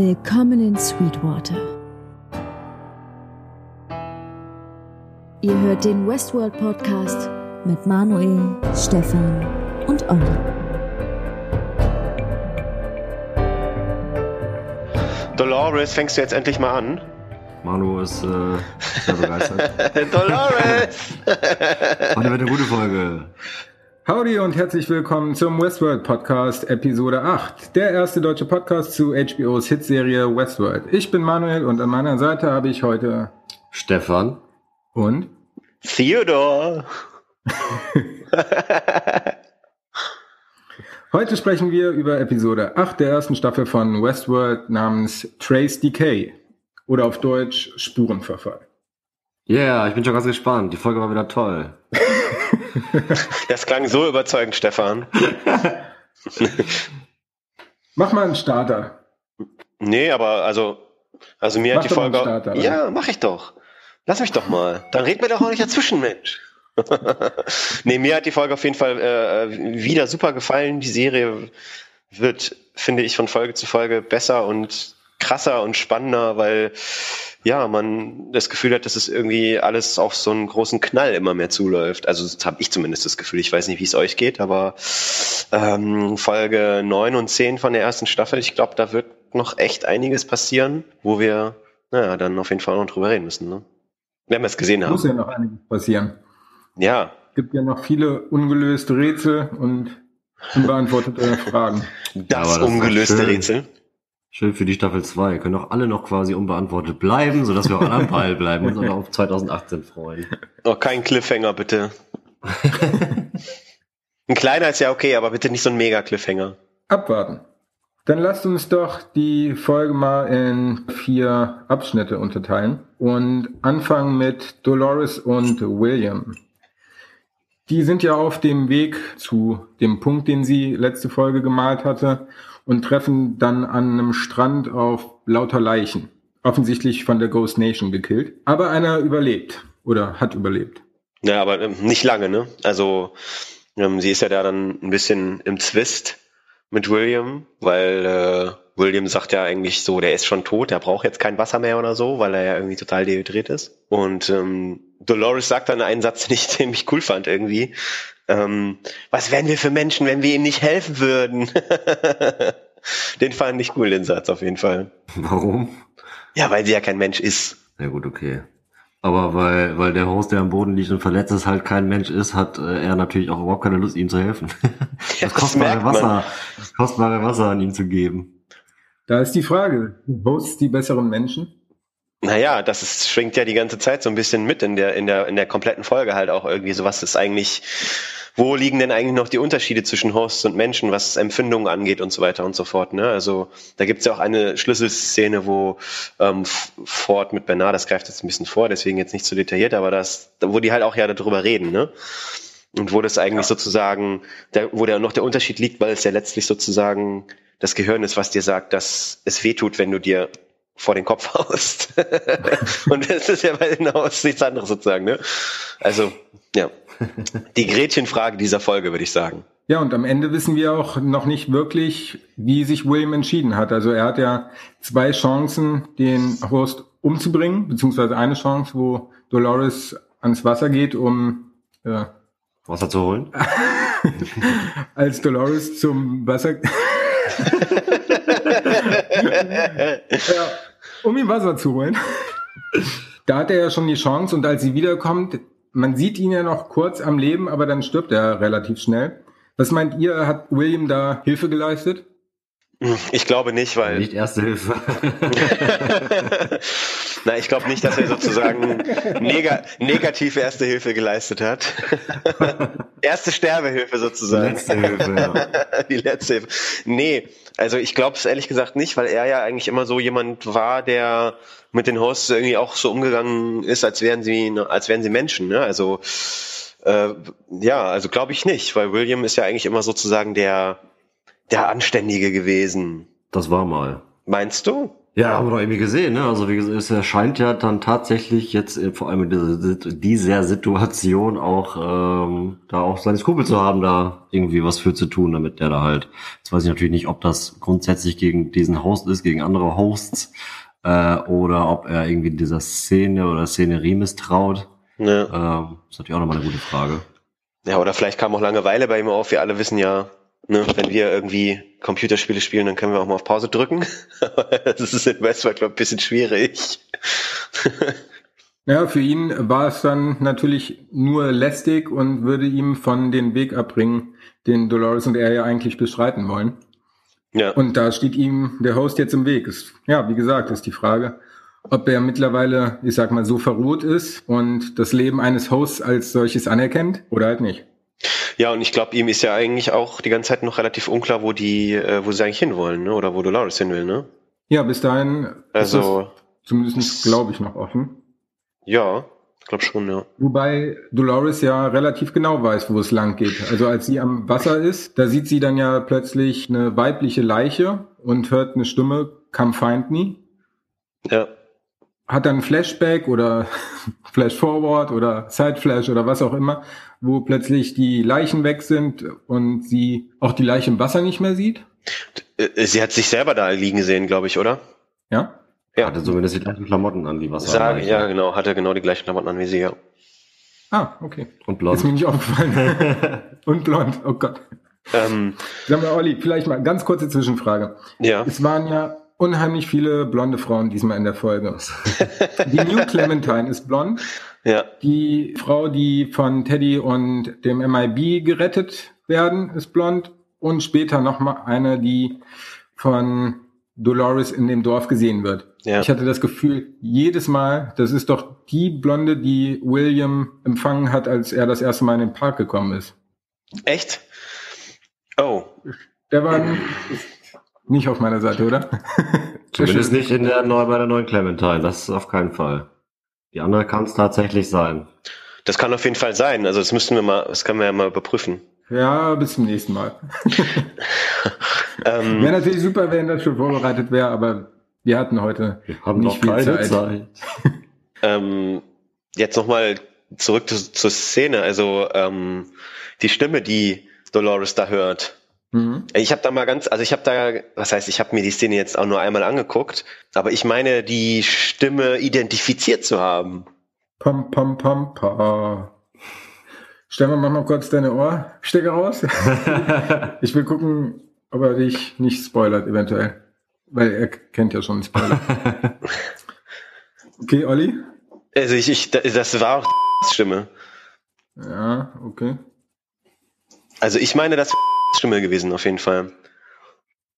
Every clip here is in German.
Willkommen in Sweetwater. Ihr hört den Westworld Podcast mit Manuel, Stefan und Olli. Dolores, fängst du jetzt endlich mal an? Manu ist äh, sehr begeistert. Dolores! Heute wird eine gute Folge. Howdy und herzlich willkommen zum Westworld Podcast Episode 8, der erste deutsche Podcast zu HBOs Hitserie Westworld. Ich bin Manuel und an meiner Seite habe ich heute Stefan. und Theodor! heute sprechen wir über Episode 8 der ersten Staffel von Westworld namens Trace Decay oder auf Deutsch Spurenverfall. Ja, yeah, ich bin schon ganz gespannt. Die Folge war wieder toll. Das klang so überzeugend, Stefan. Mach mal einen Starter. Nee, aber also, also mir Mach hat die mal einen Folge. Starter, oder? ja, mach ich doch. Lass mich doch mal. Dann red mir doch auch nicht dazwischen, Mensch. nee, mir hat die Folge auf jeden Fall äh, wieder super gefallen. Die Serie wird, finde ich, von Folge zu Folge besser und krasser und spannender, weil ja, man das Gefühl hat, dass es irgendwie alles auf so einen großen Knall immer mehr zuläuft. Also das habe ich zumindest das Gefühl. Ich weiß nicht, wie es euch geht, aber ähm, Folge 9 und 10 von der ersten Staffel, ich glaube, da wird noch echt einiges passieren, wo wir naja, dann auf jeden Fall noch drüber reden müssen. Ne? Wenn wir es gesehen Muss haben. ja noch einiges passieren. Ja, Gibt ja noch viele ungelöste Rätsel und unbeantwortete Fragen. das, aber das ungelöste. Rätsel. Schön für die Staffel 2. Können auch alle noch quasi unbeantwortet bleiben, sodass wir auch am Ball bleiben und uns auch auf 2018 freuen. Oh, kein Cliffhanger, bitte. Ein kleiner ist ja okay, aber bitte nicht so ein Mega-Cliffhanger. Abwarten. Dann lasst uns doch die Folge mal in vier Abschnitte unterteilen und anfangen mit Dolores und William. Die sind ja auf dem Weg zu dem Punkt, den sie letzte Folge gemalt hatte und treffen dann an einem Strand auf lauter Leichen. Offensichtlich von der Ghost Nation gekillt. Aber einer überlebt oder hat überlebt. Ja, aber ähm, nicht lange, ne? Also ähm, sie ist ja da dann ein bisschen im Zwist mit William, weil äh, William sagt ja eigentlich so, der ist schon tot, der braucht jetzt kein Wasser mehr oder so, weil er ja irgendwie total dehydriert ist. Und ähm, Dolores sagt dann einen Satz, den ich ziemlich cool fand irgendwie. Ähm, was wären wir für Menschen, wenn wir ihm nicht helfen würden? den fand ich cool, den Satz auf jeden Fall. Warum? Ja, weil sie ja kein Mensch ist. Ja gut, okay. Aber weil, weil der Host, der am Boden liegt und verletzt ist, halt kein Mensch ist, hat äh, er natürlich auch überhaupt keine Lust, ihm zu helfen. Ja, Das das kostbare merkt man. Wasser, das kostbare Wasser an ihm zu geben. Da ist die Frage, Hosts die besseren Menschen? Naja, das ist, schwingt ja die ganze Zeit so ein bisschen mit in der, in der, in der kompletten Folge halt auch irgendwie so, was ist eigentlich, wo liegen denn eigentlich noch die Unterschiede zwischen Hosts und Menschen, was Empfindungen angeht und so weiter und so fort, ne? Also, da gibt's ja auch eine Schlüsselszene, wo ähm, Ford mit Bernard, das greift jetzt ein bisschen vor, deswegen jetzt nicht so detailliert, aber das, wo die halt auch ja darüber reden, ne? Und wo das eigentlich sozusagen, der, wo der noch der Unterschied liegt, weil es ja letztlich sozusagen das Gehirn ist, was dir sagt, dass es weh tut, wenn du dir vor den Kopf haust. Und das ist ja bei den Haus nichts anderes sozusagen, ne? Also, ja. Die Gretchenfrage dieser Folge, würde ich sagen. Ja, und am Ende wissen wir auch noch nicht wirklich, wie sich William entschieden hat. Also er hat ja zwei Chancen, den Host umzubringen, beziehungsweise eine Chance, wo Dolores ans Wasser geht, um äh, Wasser zu holen? als Dolores zum Wasser, ja, um ihm Wasser zu holen. Da hat er ja schon die Chance und als sie wiederkommt, man sieht ihn ja noch kurz am Leben, aber dann stirbt er relativ schnell. Was meint ihr, hat William da Hilfe geleistet? Ich glaube nicht, weil Nicht erste Hilfe. Na, ich glaube nicht, dass er sozusagen nega negativ erste Hilfe geleistet hat. erste Sterbehilfe sozusagen. Letzte Hilfe, ja. Die letzte Hilfe. Nee, also ich glaube es ehrlich gesagt nicht, weil er ja eigentlich immer so jemand war, der mit den Hosts irgendwie auch so umgegangen ist, als wären sie, als wären sie Menschen. Ne? Also äh, ja, also glaube ich nicht, weil William ist ja eigentlich immer sozusagen der der Anständige gewesen. Das war mal. Meinst du? Ja, haben wir doch irgendwie gesehen, ne? Also wie gesagt, es erscheint ja dann tatsächlich jetzt äh, vor allem in dieser, dieser Situation auch ähm, da auch seine Skrupel zu haben, da irgendwie was für zu tun, damit der da halt. Jetzt weiß ich natürlich nicht, ob das grundsätzlich gegen diesen Host ist, gegen andere Hosts, äh, oder ob er irgendwie dieser Szene oder Szenerie misstraut. Ja. Ähm, ist natürlich auch nochmal eine gute Frage. ja, oder vielleicht kam auch Langeweile bei ihm auf. Wir alle wissen ja, ne, wenn wir irgendwie Computerspiele spielen, dann können wir auch mal auf Pause drücken. das ist in Westworld, glaube ich, ein bisschen schwierig. Ja, für ihn war es dann natürlich nur lästig und würde ihm von den Weg abbringen, den Dolores und er ja eigentlich bestreiten wollen. ja. Und da steht ihm der Host jetzt im Weg. Ist, ja, wie gesagt, ist die Frage, ob er mittlerweile, ich sag mal, so verroht ist und das Leben eines Hosts als solches anerkennt oder halt nicht. Ja, und ich glaube, ihm ist ja eigentlich auch die ganze Zeit noch relativ unklar, wo die, äh, wo sie eigentlich hinwollen, ne? Oder wo Dolores hin will, ne? Ja, bis dahin ist Also, zumindest, glaube ich, noch offen. ja, ich glaube schon, ja. Wobei Dolores ja relativ genau weiß, wo es lang geht. Also als sie am Wasser ist, da sieht sie dann ja plötzlich eine weibliche Leiche und hört eine Stimme, come find me. Ja. Hat dann Flashback oder Flash Forward oder Side Flash oder was auch immer, wo plötzlich die Leichen weg sind und sie auch die Leiche im Wasser nicht mehr sieht. Äh, Sie hat sich selber da liegen sehen, glaube ich, oder? Ja? Ja. Hatte zumindest die gleichen Klamotten an, die Wasser. Sagen, ja, genau, hatte genau die gleichen Klamotten an wie sie, ja. Ah, okay. Und Ist blond. mir nicht aufgefallen. und blond, oh Gott. Ähm, Sag mal, Olli, vielleicht mal ganz kurze Zwischenfrage. ja. Es waren ja unheimlich viele blonde Frauen diesmal in der Folge. Die New Clementine ist blond. Ja. Die Frau, die von Teddy und dem MIB gerettet werden, ist blond. Und später noch mal eine, die von Dolores in dem Dorf gesehen wird. Ja. Ich hatte das Gefühl, jedes Mal, das ist doch die Blonde, die William empfangen hat, als er das erste Mal in den Park gekommen ist. Echt? Oh. Der war nicht auf meiner Seite, oder? Zumindest nicht in der bei der neuen Clementine. Das ist auf keinen Fall. Die andere kann es tatsächlich sein. Das kann auf jeden Fall sein. Also das müssten wir mal, das können wir ja mal überprüfen. Ja, bis zum nächsten Mal. Ähm, Wäre natürlich super, wenn das schon vorbereitet wäre, aber wir hatten heute Wir haben nicht noch viel keine Zeit. Zeit. ähm, jetzt nochmal zurück zu, zur Szene. Also ähm, die Stimme, die Dolores da hört. Mhm. Ich habe da mal ganz, also ich habe da, was heißt, ich habe mir die Szene jetzt auch nur einmal angeguckt, aber ich meine, die Stimme identifiziert zu haben. Pam, pam, pam, pa. Stefan, mach mal kurz deine Ohrstecker raus. ich will gucken, ob er dich nicht spoilert, eventuell. Weil er kennt ja schon einen Spoiler. Okay, Olli? Also ich, ich das war auch Stimme. Ja, okay. Also ich meine, das Stimme gewesen auf jeden Fall.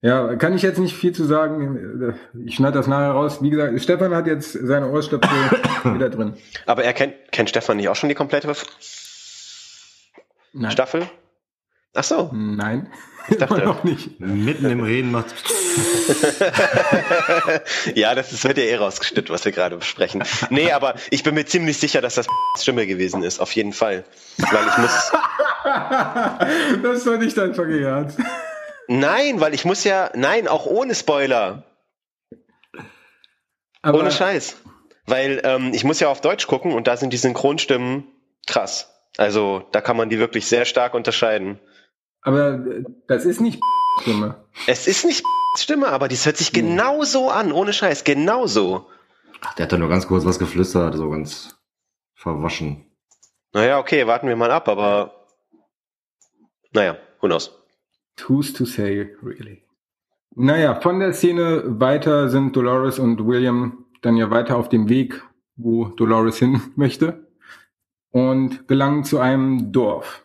Ja, kann ich jetzt nicht viel zu sagen. Ich schneide das nachher raus. Wie gesagt, Stefan hat jetzt seine Ohrstöpsel wieder drin. Aber er kennt, kennt Stefan nicht auch schon die komplette Nein. Staffel? Ach so. Nein. dachte- Immer noch nicht. Mitten im Reden macht. ja, das ist, wird ja eh rausgeschnitten, was wir gerade besprechen. Nee, aber ich bin mir ziemlich sicher, dass das Stimme gewesen ist, auf jeden Fall. Weil ich muss. das war nicht dein Ernst. Nein, weil ich muss ja. Nein, auch ohne Spoiler. Aber, ohne Scheiß. Weil ähm, ich muss ja auf Deutsch gucken und da sind die Synchronstimmen krass. Also da kann man die wirklich sehr stark unterscheiden. Aber äh, das ist nicht Stimme. Es ist nicht Stimme, aber die hört sich genauso an, ohne Scheiß, genauso. Ach, der hat da nur ganz kurz was geflüstert, so ganz verwaschen. Naja, okay, warten wir mal ab, aber naja, who knows. Who's to say, really? Naja, von der Szene weiter sind Dolores und William dann ja weiter auf dem Weg, wo Dolores hin möchte und gelangen zu einem Dorf.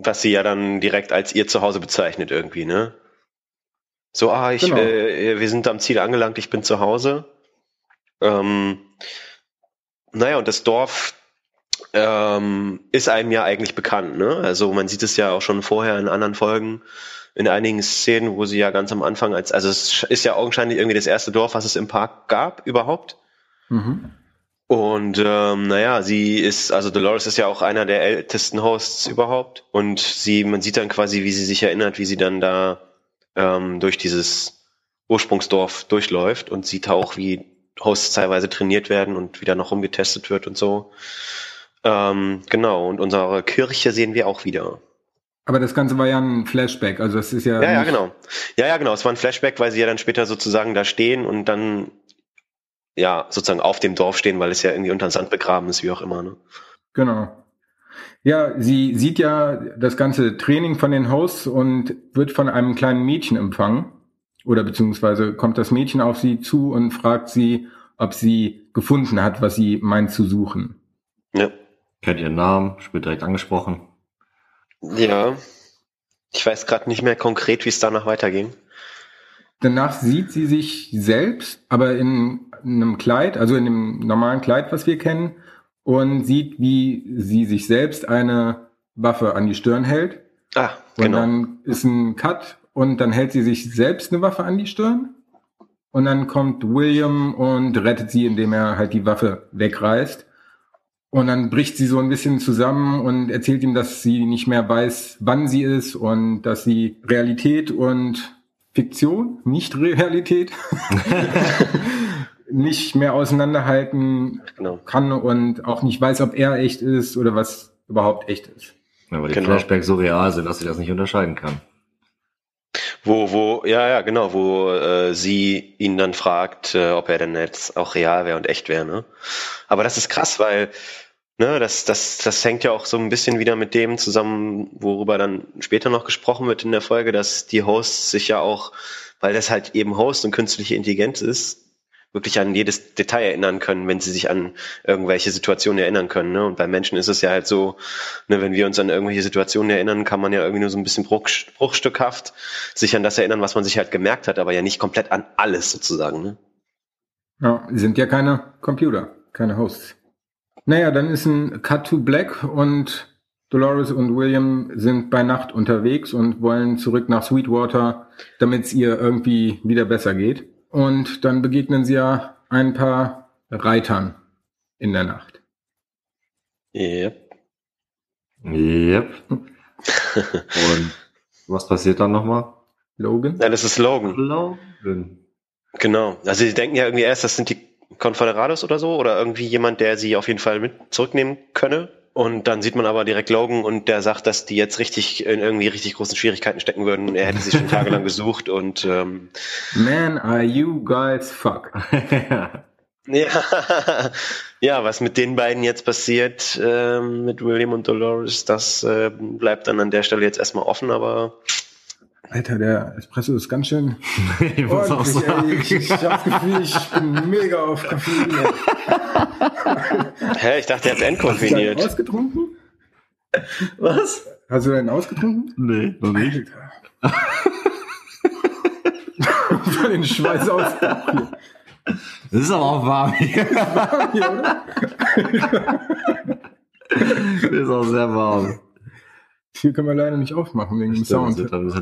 Was sie ja dann direkt als ihr Zuhause bezeichnet irgendwie, ne? So, ah, ich, Genau. äh, wir sind am Ziel angelangt, ich bin zu Hause. Ähm, naja, und das Dorf ähm, ist einem ja eigentlich bekannt, ne? Also man sieht es ja auch schon vorher in anderen Folgen, in einigen Szenen, wo sie ja ganz am Anfang als, also es ist ja augenscheinlich irgendwie das erste Dorf, was es im Park gab überhaupt. Mhm. Und ähm, naja, sie ist, also Dolores ist ja auch einer der ältesten Hosts überhaupt. Und sie, man sieht dann quasi, wie sie sich erinnert, wie sie dann da ähm, durch dieses Ursprungsdorf durchläuft und sieht auch, wie Hosts teilweise trainiert werden und wieder noch rumgetestet wird und so. Ähm, genau, und unsere Kirche sehen wir auch wieder. Aber das Ganze war ja ein Flashback, also es ist ja. Ja, ja, genau. Ja, ja, genau. Es war ein Flashback, weil sie ja dann später sozusagen da stehen und dann ja sozusagen auf dem Dorf stehen, weil es ja irgendwie unter den Sand begraben ist, wie auch immer. Ne? Genau. Ja, sie sieht ja das ganze Training von den Hosts und wird von einem kleinen Mädchen empfangen. Oder beziehungsweise kommt das Mädchen auf sie zu und fragt sie, ob sie gefunden hat, was sie meint zu suchen. Ja. Kennt ihren Namen, wird direkt angesprochen. Ja. Ich weiß gerade nicht mehr konkret, wie es danach weiterging. Danach sieht sie sich selbst, aber in einem Kleid, also in dem normalen Kleid, was wir kennen, und sieht, wie sie sich selbst eine Waffe an die Stirn hält. Ah, genau. Und dann ist ein Cut und dann hält sie sich selbst eine Waffe an die Stirn. Und dann kommt William und rettet sie, indem er halt die Waffe wegreißt. Und dann bricht sie so ein bisschen zusammen und erzählt ihm, dass sie nicht mehr weiß, wann sie ist und dass sie Realität und Fiktion, nicht Realität, nicht mehr auseinanderhalten genau. kann und auch nicht weiß, ob er echt ist oder was überhaupt echt ist. Ja, weil die genau. Flashbacks so real sind, dass sie das nicht unterscheiden kann. Wo, wo, ja, ja, genau, wo äh, sie ihn dann fragt, äh, ob er denn jetzt auch real wäre und echt wäre, ne? Aber das ist krass, weil, ne, das, das, das hängt ja auch so ein bisschen wieder mit dem zusammen, worüber dann später noch gesprochen wird in der Folge, dass die Hosts sich ja auch, weil das halt eben Host und künstliche Intelligenz ist, wirklich an jedes Detail erinnern können, wenn sie sich an irgendwelche Situationen erinnern können. Ne? Und bei Menschen ist es ja halt so, ne, wenn wir uns an irgendwelche Situationen erinnern, kann man ja irgendwie nur so ein bisschen bruch, bruchstückhaft sich an das erinnern, was man sich halt gemerkt hat, aber ja nicht komplett an alles sozusagen. Ne? Ja, sind ja keine Computer, keine Hosts. Naja, dann ist ein Cut to Black und Dolores und William sind bei Nacht unterwegs und wollen zurück nach Sweetwater, damit es ihr irgendwie wieder besser geht. Und dann begegnen sie ja ein paar Reitern in der Nacht. Yep. Yep. Und was passiert dann nochmal? Logan? Ja, das ist Logan. Logan. Genau. Also sie denken ja irgendwie erst, das sind die Confederados oder so oder irgendwie jemand, der sie auf jeden Fall mit zurücknehmen könne. Und dann sieht man aber direkt Logan und der sagt, dass die jetzt richtig in irgendwie richtig großen Schwierigkeiten stecken würden. Er hätte sie schon tagelang gesucht und ähm, Man, are you guys fuck. ja, ja, was mit den beiden jetzt passiert, ähm, mit William und Dolores, das äh, bleibt dann an der Stelle jetzt erstmal offen, aber Alter, der Espresso ist ganz schön ich muss auch sagen. Ich, ich habe das Gefühl, ich bin mega auf Koffein. Hä, ich dachte, er hat entkoffiniert. Hast du ausgetrunken? Was? Hast du einen ausgetrunken? Nee, noch nicht. Von den Schweiß aus. Das ist aber auch warm hier. Ist warm hier, oder? ist auch sehr warm. Hier können wir leider nicht aufmachen wegen dem Sound. Wenn,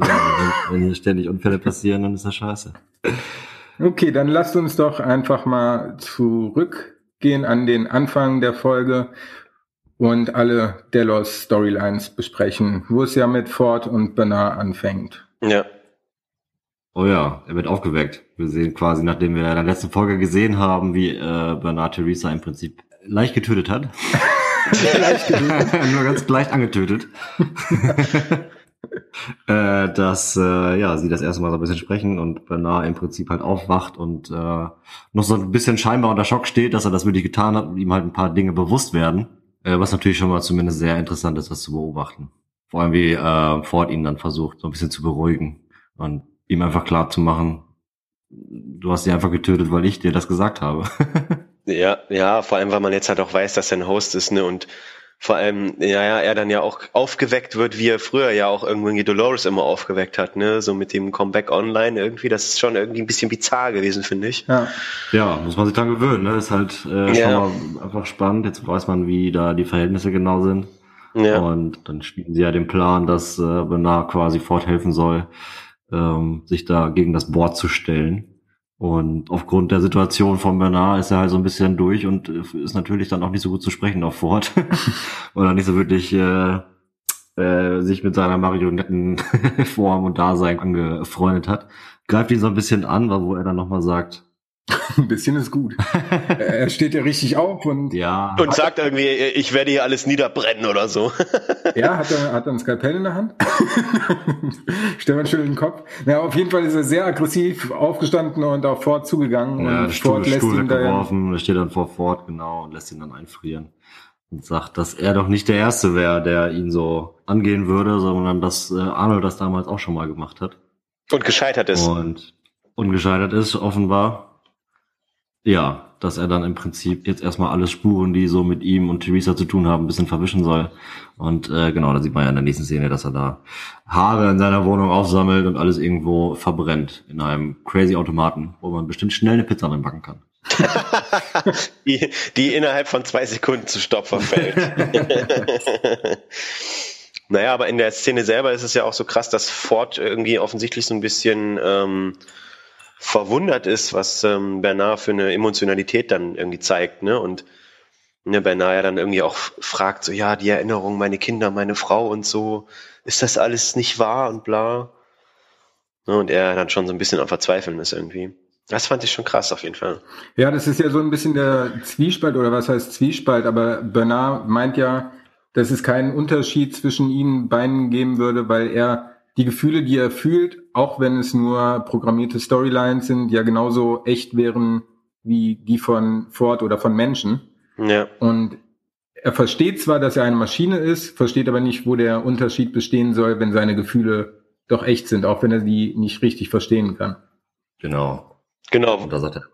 wenn hier ständig Unfälle passieren, dann ist das scheiße. Okay, dann lasst uns doch einfach mal zurückgehen an den Anfang der Folge und alle Delos Storylines besprechen, wo es ja mit Ford und Bernard anfängt. Ja. Oh ja, er wird aufgeweckt. Wir sehen quasi, nachdem wir in der letzten Folge gesehen haben, wie äh, Bernard Theresa im Prinzip leicht getötet hat. Nur ganz leicht angetötet. äh, dass äh, ja sie das erste Mal so ein bisschen sprechen und Bernard im Prinzip halt aufwacht und äh, noch so ein bisschen scheinbar unter Schock steht, dass er das wirklich getan hat und ihm halt ein paar Dinge bewusst werden. Äh, was natürlich schon mal zumindest sehr interessant ist, das zu beobachten. Vor allem wie äh, Ford ihn dann versucht, so ein bisschen zu beruhigen und ihm einfach klar zu machen, du hast sie einfach getötet, weil ich dir das gesagt habe. Ja, ja, vor allem, weil man jetzt halt auch weiß, dass er ein Host ist, ne, und vor allem, ja, ja, er dann ja auch aufgeweckt wird, wie er früher ja auch irgendwie Dolores immer aufgeweckt hat, ne, so mit dem Comeback online irgendwie, das ist schon irgendwie ein bisschen bizarr gewesen, finde ich. Ja. ja, muss man sich dran gewöhnen, ne, ist halt äh, ja. schon mal einfach spannend, jetzt weiß man, wie da die Verhältnisse genau sind. Ja. Und dann spielen sie ja den Plan, dass äh, Bernard quasi forthelfen soll, ähm, sich da gegen das Board zu stellen. Und aufgrund der Situation von Bernard ist er halt so ein bisschen durch und ist natürlich dann auch nicht so gut zu sprechen auf Ford. Oder nicht so wirklich äh, äh, sich mit seiner Marionettenform und Dasein angefreundet hat, greift ihn so ein bisschen an, wo er dann nochmal sagt, ein bisschen ist gut. er steht ja richtig auf und ja. Und sagt irgendwie, ich werde hier alles niederbrennen oder so. ja, hat er, hat er ein Skalpell in der Hand? Stefan schüttelt den Kopf. Ja, auf jeden Fall ist er sehr aggressiv aufgestanden und auf Ford zugegangen. Ja, und Stuhl, Ford lässt Stuhl ihn da weggeworfen, er steht dann vor Ford, genau, und lässt ihn dann einfrieren. Und sagt, dass er doch nicht der Erste wäre, der ihn so angehen würde, sondern dass äh, Arnold das damals auch schon mal gemacht hat. Und gescheitert ist. Und ungescheitert ist, offenbar. Ja, dass er dann im Prinzip jetzt erstmal alle Spuren, die so mit ihm und Theresa zu tun haben, ein bisschen verwischen soll. Und äh, genau, da sieht man ja in der nächsten Szene, dass er da Haare in seiner Wohnung aufsammelt und alles irgendwo verbrennt in einem crazy Automaten, wo man bestimmt schnell eine Pizza reinbacken kann. die, die innerhalb von zwei Sekunden zu Stopp verfällt. naja, aber in der Szene selber ist es ja auch so krass, dass Ford irgendwie offensichtlich so ein bisschen ähm, verwundert ist, was ähm, Bernard für eine Emotionalität dann irgendwie zeigt, ne? Und ne, Bernard ja dann irgendwie auch fragt, so ja, die Erinnerung, meine Kinder, meine Frau und so, ist das alles nicht wahr und bla. Ne, und er dann schon so ein bisschen am Verzweifeln ist irgendwie. Das fand ich schon krass auf jeden Fall. Ja, das ist ja so ein bisschen der Zwiespalt oder was heißt Zwiespalt, aber Bernard meint ja, dass es keinen Unterschied zwischen ihnen beiden geben würde, weil er die Gefühle, die er fühlt, auch wenn es nur programmierte Storylines sind, ja genauso echt wären wie die von Ford oder von Menschen. Ja. Und er versteht zwar, dass er eine Maschine ist, versteht aber nicht, wo der Unterschied bestehen soll, wenn seine Gefühle doch echt sind, auch wenn er die nicht richtig verstehen kann. Genau. Genau. Und da sagt er,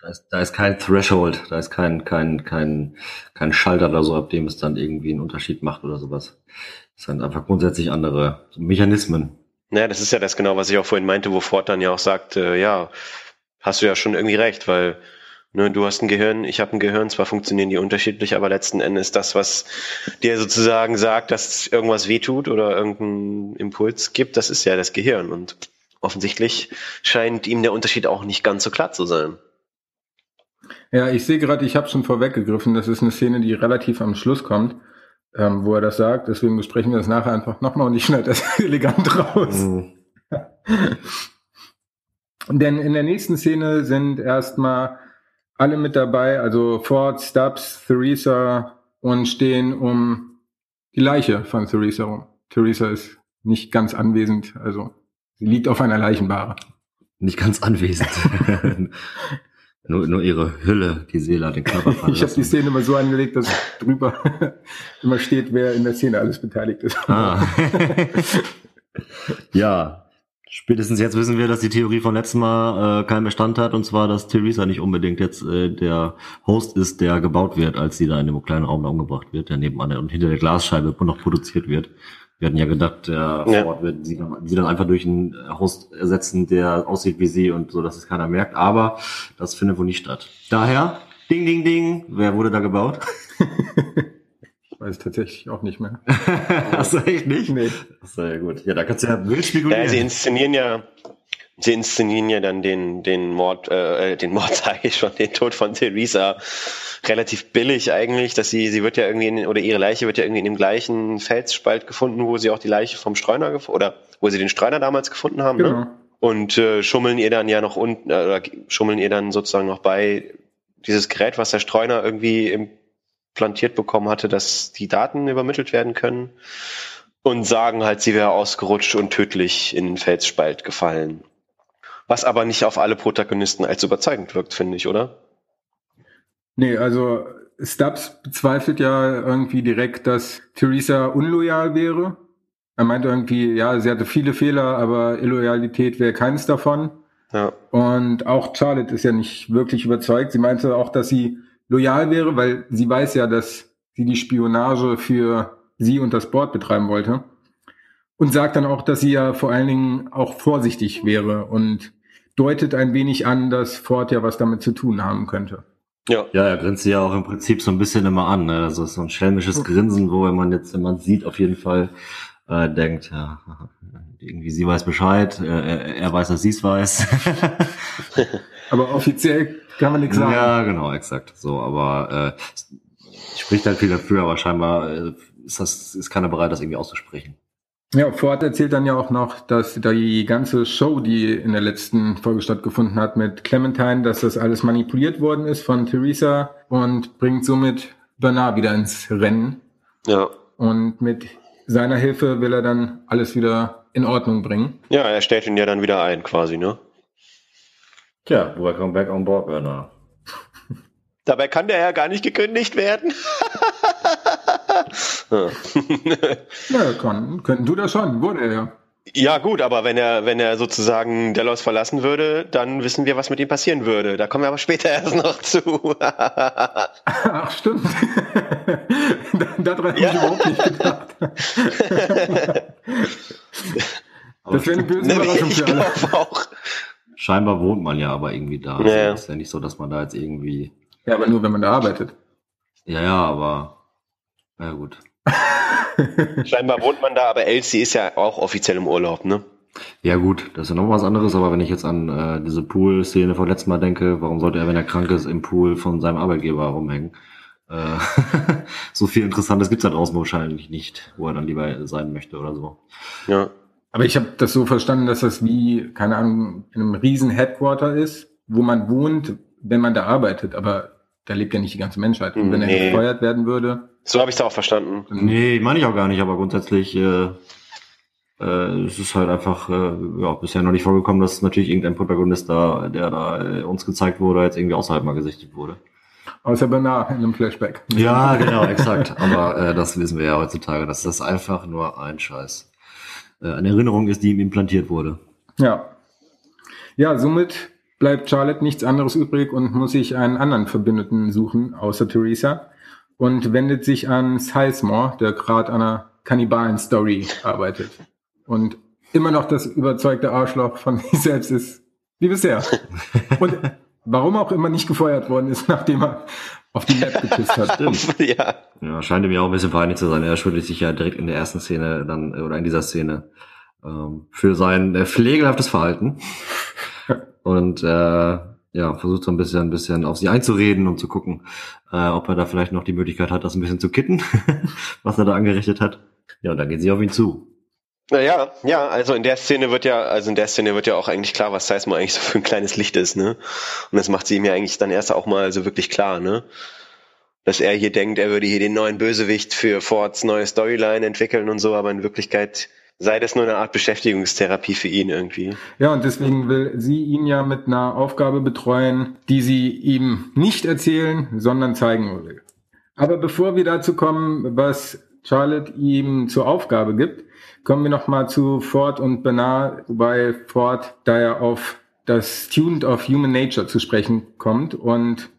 da ist, da ist kein Threshold, da ist kein, kein, kein, kein Schalter oder so, ab dem es dann irgendwie einen Unterschied macht oder sowas. Es sind einfach grundsätzlich andere Mechanismen. Naja, das ist ja das genau, was ich auch vorhin meinte, wo Ford dann ja auch sagt, äh, ja, hast du ja schon irgendwie recht, weil ne, du hast ein Gehirn, ich habe ein Gehirn, zwar funktionieren die unterschiedlich, aber letzten Endes das, was dir sozusagen sagt, dass irgendwas wehtut oder irgendeinen Impuls gibt, das ist ja das Gehirn und offensichtlich scheint ihm der Unterschied auch nicht ganz so klar zu sein. Ja, ich sehe gerade, ich habe schon vorweggegriffen, das ist eine Szene, die relativ am Schluss kommt, ähm, wo er das sagt. Deswegen besprechen wir das nachher einfach nochmal und ich schneide das elegant raus. Mhm. Denn in der nächsten Szene sind erstmal alle mit dabei, also Ford, Stubbs, Theresa und stehen um die Leiche von Theresa rum. Theresa ist nicht ganz anwesend, also sie liegt auf einer Leichenbahre. Nicht ganz anwesend. Nur, nur ihre Hülle, die Seele hat den Körper verlassen. Ich habe die Szene immer so angelegt, dass drüber immer steht, wer in der Szene alles beteiligt ist. Ah. ja, spätestens jetzt wissen wir, dass die Theorie von letztem Mal äh, keinen Bestand hat, und zwar, dass Theresa nicht unbedingt jetzt äh, der Host ist, der gebaut wird, als sie da in dem kleinen Raum da umgebracht wird, der nebenan und hinter der Glasscheibe noch produziert wird. Wir hatten ja gedacht, der ja. Ford wird sie dann, sie dann einfach durch einen Host ersetzen, der aussieht wie sie und so, dass es keiner merkt. Aber das findet wohl nicht statt. Daher, ding, ding, ding, wer wurde da gebaut? ich weiß tatsächlich auch nicht mehr. Hast du echt nicht? Nee. Ja gut. Ja, da kannst du ja wild spekulieren. Ja, sie inszenieren ja sie inszenieren ja dann den, den Mord, äh, den Mord sage ich schon, den Tod von Theresa relativ billig eigentlich, dass sie, sie wird ja irgendwie, in, oder ihre Leiche wird ja irgendwie in dem gleichen Felsspalt gefunden, wo sie auch die Leiche vom Streuner gefunden, oder wo sie den Streuner damals gefunden haben, ne? genau. ne? Und äh, schummeln ihr dann ja noch unten, äh, oder schummeln ihr dann sozusagen noch bei dieses Gerät, was der Streuner irgendwie implantiert bekommen hatte, dass die Daten übermittelt werden können und sagen halt, sie wäre ausgerutscht und tödlich in den Felsspalt gefallen. Was aber nicht auf alle Protagonisten als überzeugend wirkt, finde ich, oder? Nee, also Stubbs bezweifelt ja irgendwie direkt, dass Theresa unloyal wäre. Er meinte irgendwie, ja, sie hatte viele Fehler, aber Illoyalität wäre keins davon. Ja. Und auch Charlotte ist ja nicht wirklich überzeugt. Sie meinte auch, dass sie loyal wäre, weil sie weiß ja, dass sie die Spionage für sie und das Board betreiben wollte. Und sagt dann auch, dass sie ja vor allen Dingen auch vorsichtig wäre und deutet ein wenig an, dass Ford ja was damit zu tun haben könnte. Ja. Ja, er grinst sie ja auch im Prinzip so ein bisschen immer an. Ne? Also so ein schelmisches Grinsen, wo wenn man jetzt, wenn man sieht, auf jeden Fall äh, denkt, ja, irgendwie sie weiß Bescheid, äh, er weiß, dass sie es weiß. aber offiziell kann man nichts sagen. Ja, genau, exakt. So, aber äh, spricht halt viel dafür, aber scheinbar äh, ist das, ist keiner bereit, das irgendwie auszusprechen. Ja, Ford erzählt dann ja auch noch, dass die ganze Show, die in der letzten Folge stattgefunden hat mit Clementine, dass das alles manipuliert worden ist von Theresa und bringt somit Bernard wieder ins Rennen. Ja. Und mit seiner Hilfe will er dann alles wieder in Ordnung bringen. Ja, er stellt ihn ja dann wieder ein, quasi, ne? Tja, welcome back on board, Werner. Dabei kann der ja gar nicht gekündigt werden. ja, kann, könnten du das schon, wurde er ja. Ja, gut, aber wenn er, wenn er sozusagen Delos verlassen würde, dann wissen wir, was mit ihm passieren würde. Da kommen wir aber später erst noch zu. Ach, stimmt. Daran habe ja. ich überhaupt nicht gedacht. das wäre eine böse ne, Überraschung für alle. Auch. Scheinbar wohnt man ja aber irgendwie da. Also ja. ist ja nicht so, dass man da jetzt irgendwie. Ja, aber nur wenn man da arbeitet. Ja, ja, aber. Ja, gut. Scheinbar wohnt man da, aber Elsie ist ja auch offiziell im Urlaub, ne? Ja gut, das ist ja noch was anderes, aber wenn ich jetzt an äh, diese Pool-Szene vom letzten Mal denke, warum sollte er, wenn er krank ist, im Pool von seinem Arbeitgeber rumhängen? Äh, so viel Interessantes gibt's da draußen wahrscheinlich nicht, wo er dann lieber sein möchte oder so. Ja. Aber ich habe das so verstanden, dass das wie, keine Ahnung, in einem riesen Headquarter ist, wo man wohnt, wenn man da arbeitet, aber da lebt ja nicht die ganze Menschheit. Und wenn nee. er gefeuert werden würde, so habe ich es auch verstanden. Nee, meine ich auch gar nicht, aber grundsätzlich äh, äh, es ist halt einfach äh, ja, bisher noch nicht vorgekommen, dass natürlich irgendein Protagonist da, der da äh, uns gezeigt wurde, jetzt irgendwie außerhalb mal gesichtet wurde. Außer Bernard in einem Flashback. Ja, genau, exakt. Aber äh, das wissen wir ja heutzutage, dass das einfach nur ein Scheiß. Äh, eine Erinnerung ist, die ihm implantiert wurde. Ja. Ja, somit bleibt Charlotte nichts anderes übrig und muss sich einen anderen Verbündeten suchen, außer Theresa und wendet sich an Sizemore, der gerade an einer Kannibalen-Story arbeitet. Und immer noch das überzeugte Arschloch von sich selbst ist, wie bisher. Und warum auch immer nicht gefeuert worden ist, nachdem er auf die Map gepisst hat. ja. ja, scheint ihm ja auch ein bisschen peinlich zu sein. Er schuldet sich ja direkt in der ersten Szene dann, oder in dieser Szene, ähm, für sein äh, pflegelhaftes Verhalten. Und äh, ja, versucht so ein bisschen, ein bisschen auf sie einzureden und zu gucken, äh, ob er da vielleicht noch die Möglichkeit hat, das ein bisschen zu kitten, was er da angerichtet hat. Ja, und dann gehen sie auf ihn zu. Naja, ja, also in der Szene wird ja, also in der Szene wird ja auch eigentlich klar, was Seismo eigentlich so für ein kleines Licht ist, ne? Und das macht sie ihm ja eigentlich dann erst auch mal so wirklich klar, ne? Dass er hier denkt, er würde hier den neuen Bösewicht für Fords neue Storyline entwickeln und so, aber in Wirklichkeit sei das nur eine Art Beschäftigungstherapie für ihn irgendwie. Ja, und deswegen will sie ihn ja mit einer Aufgabe betreuen, die sie ihm nicht erzählen, sondern zeigen will. Aber bevor wir dazu kommen, was Charlotte ihm zur Aufgabe gibt, kommen wir nochmal zu Ford und Bernard, wobei Ford da ja auf das Student of Human Nature zu sprechen kommt und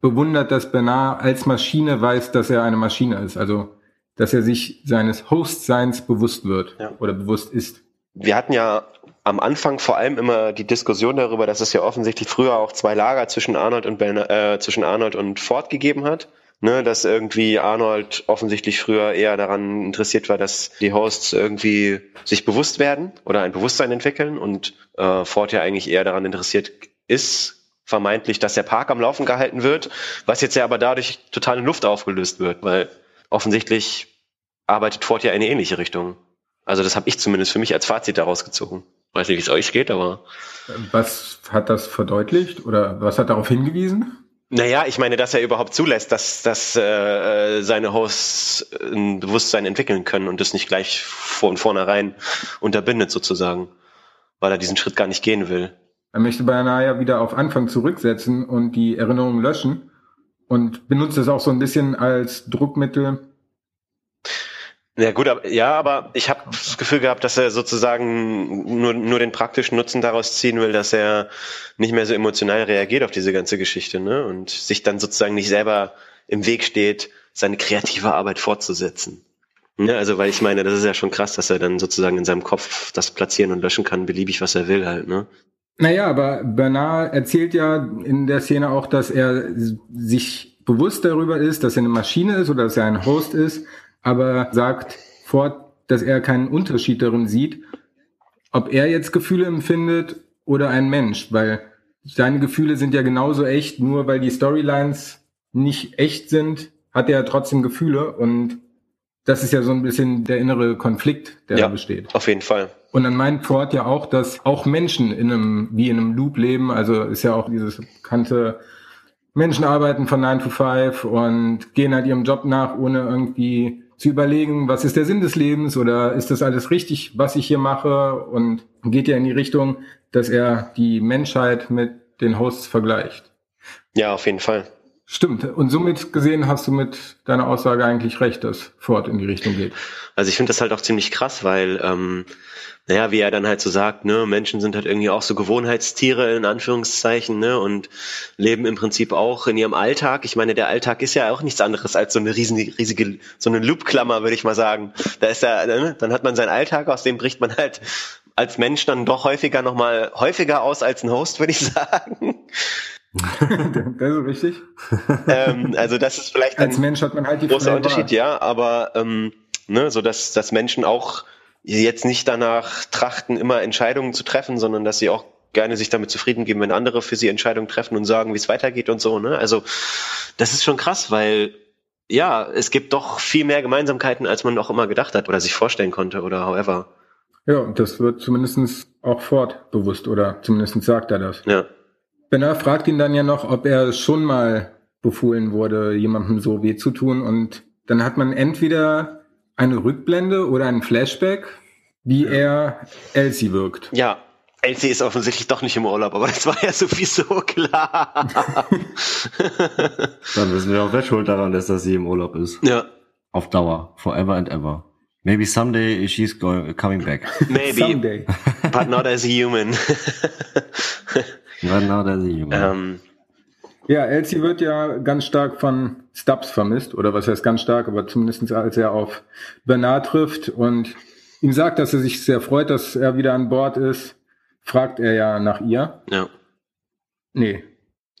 bewundert, dass Bernard als Maschine weiß, dass er eine Maschine ist. Also dass er sich seines Hostseins bewusst wird ja. oder bewusst ist. Wir hatten ja am Anfang vor allem immer die Diskussion darüber, dass es ja offensichtlich früher auch zwei Lager zwischen Arnold und ben, äh, zwischen Arnold und Ford gegeben hat. Ne, dass irgendwie Arnold offensichtlich früher eher daran interessiert war, dass die Hosts irgendwie sich bewusst werden oder ein Bewusstsein entwickeln und äh, Ford ja eigentlich eher daran interessiert ist, vermeintlich, dass der Park am Laufen gehalten wird, was jetzt ja aber dadurch total in Luft aufgelöst wird, weil offensichtlich arbeitet Ford ja in eine ähnliche Richtung. Also das habe ich zumindest für mich als Fazit daraus gezogen. Weiß nicht, wie es euch geht, aber. Was hat das verdeutlicht oder was hat darauf hingewiesen? Naja, ich meine, dass er überhaupt zulässt, dass, dass äh, seine Hosts ein Bewusstsein entwickeln können und das nicht gleich von vornherein unterbindet sozusagen, weil er diesen Schritt gar nicht gehen will. Er möchte beinahe ja wieder auf Anfang zurücksetzen und die Erinnerungen löschen und benutzt es auch so ein bisschen als Druckmittel. Ja gut, aber, ja, aber ich habe das Gefühl gehabt, dass er sozusagen nur, nur den praktischen Nutzen daraus ziehen will, dass er nicht mehr so emotional reagiert auf diese ganze Geschichte, ne? Und sich dann sozusagen nicht selber im Weg steht, seine kreative Arbeit fortzusetzen. Ja, also weil ich meine, das ist ja schon krass, dass er dann sozusagen in seinem Kopf das platzieren und löschen kann, beliebig was er will halt, ne? Naja, aber Bernard erzählt ja in der Szene auch, dass er sich bewusst darüber ist, dass er eine Maschine ist oder dass er ein Host ist, aber sagt fort, dass er keinen Unterschied darin sieht, ob er jetzt Gefühle empfindet oder ein Mensch, weil seine Gefühle sind ja genauso echt, nur weil die Storylines nicht echt sind, hat er trotzdem Gefühle und das ist ja so ein bisschen der innere Konflikt, der Ja. da besteht. Auf jeden Fall. Und dann meint Ford ja auch, dass auch Menschen in einem, wie in einem Loop leben, also ist ja auch dieses bekannte, Menschen arbeiten von 9 to 5 und gehen halt ihrem Job nach, ohne irgendwie zu überlegen, was ist der Sinn des Lebens oder ist das alles richtig, was ich hier mache und geht ja in die Richtung, dass er die Menschheit mit den Hosts vergleicht. Ja, auf jeden Fall. Stimmt. Und somit gesehen hast du mit deiner Aussage eigentlich recht, dass Ford in die Richtung geht. Also ich finde das halt auch ziemlich krass, weil, ähm, naja, wie er dann halt so sagt, ne, Menschen sind halt irgendwie auch so Gewohnheitstiere in Anführungszeichen, ne, und leben im Prinzip auch in ihrem Alltag. Ich meine, der Alltag ist ja auch nichts anderes als so eine riesige, riesige so eine Loopklammer, würde ich mal sagen. Da ist ja, ne, dann hat man seinen Alltag, aus dem bricht man halt als Mensch dann doch häufiger nochmal häufiger aus als ein Host, würde ich sagen. das ist richtig. ähm, also das ist vielleicht ein Als Mensch hat man halt die großer Unterschied, ja, aber ähm, ne, so dass, dass Menschen auch jetzt nicht danach trachten, immer Entscheidungen zu treffen, sondern dass sie auch gerne sich damit zufrieden geben, wenn andere für sie Entscheidungen treffen und sagen, wie es weitergeht und so. Ne? Also das ist schon krass, weil ja, es gibt doch viel mehr Gemeinsamkeiten, als man auch immer gedacht hat oder sich vorstellen konnte oder however. Ja, und das wird zumindestens auch Ford bewusst oder zumindestens sagt er das. Ja. Benner fragt ihn dann ja noch, ob er schon mal befohlen wurde, jemandem so weh zu tun. Und dann hat man entweder eine Rückblende oder ein Flashback, wie er Elsie wirkt. Ja, Elsie ist offensichtlich doch nicht im Urlaub, aber das war ja sowieso klar. Dann wissen wir auch, wer schuld daran ist, dass sie im Urlaub ist. ja, Auf Dauer. Forever and ever. Maybe someday she's going, coming back. maybe, Someday. but not as a human. Right now there's a human. ähm, Ja, Elsie wird ja ganz stark von Stubbs vermisst, oder was heißt ganz stark, aber zumindest als er auf Bernard trifft und ihm sagt, dass er sich sehr freut, dass er wieder an Bord ist, fragt er ja nach ihr. ja. Nee,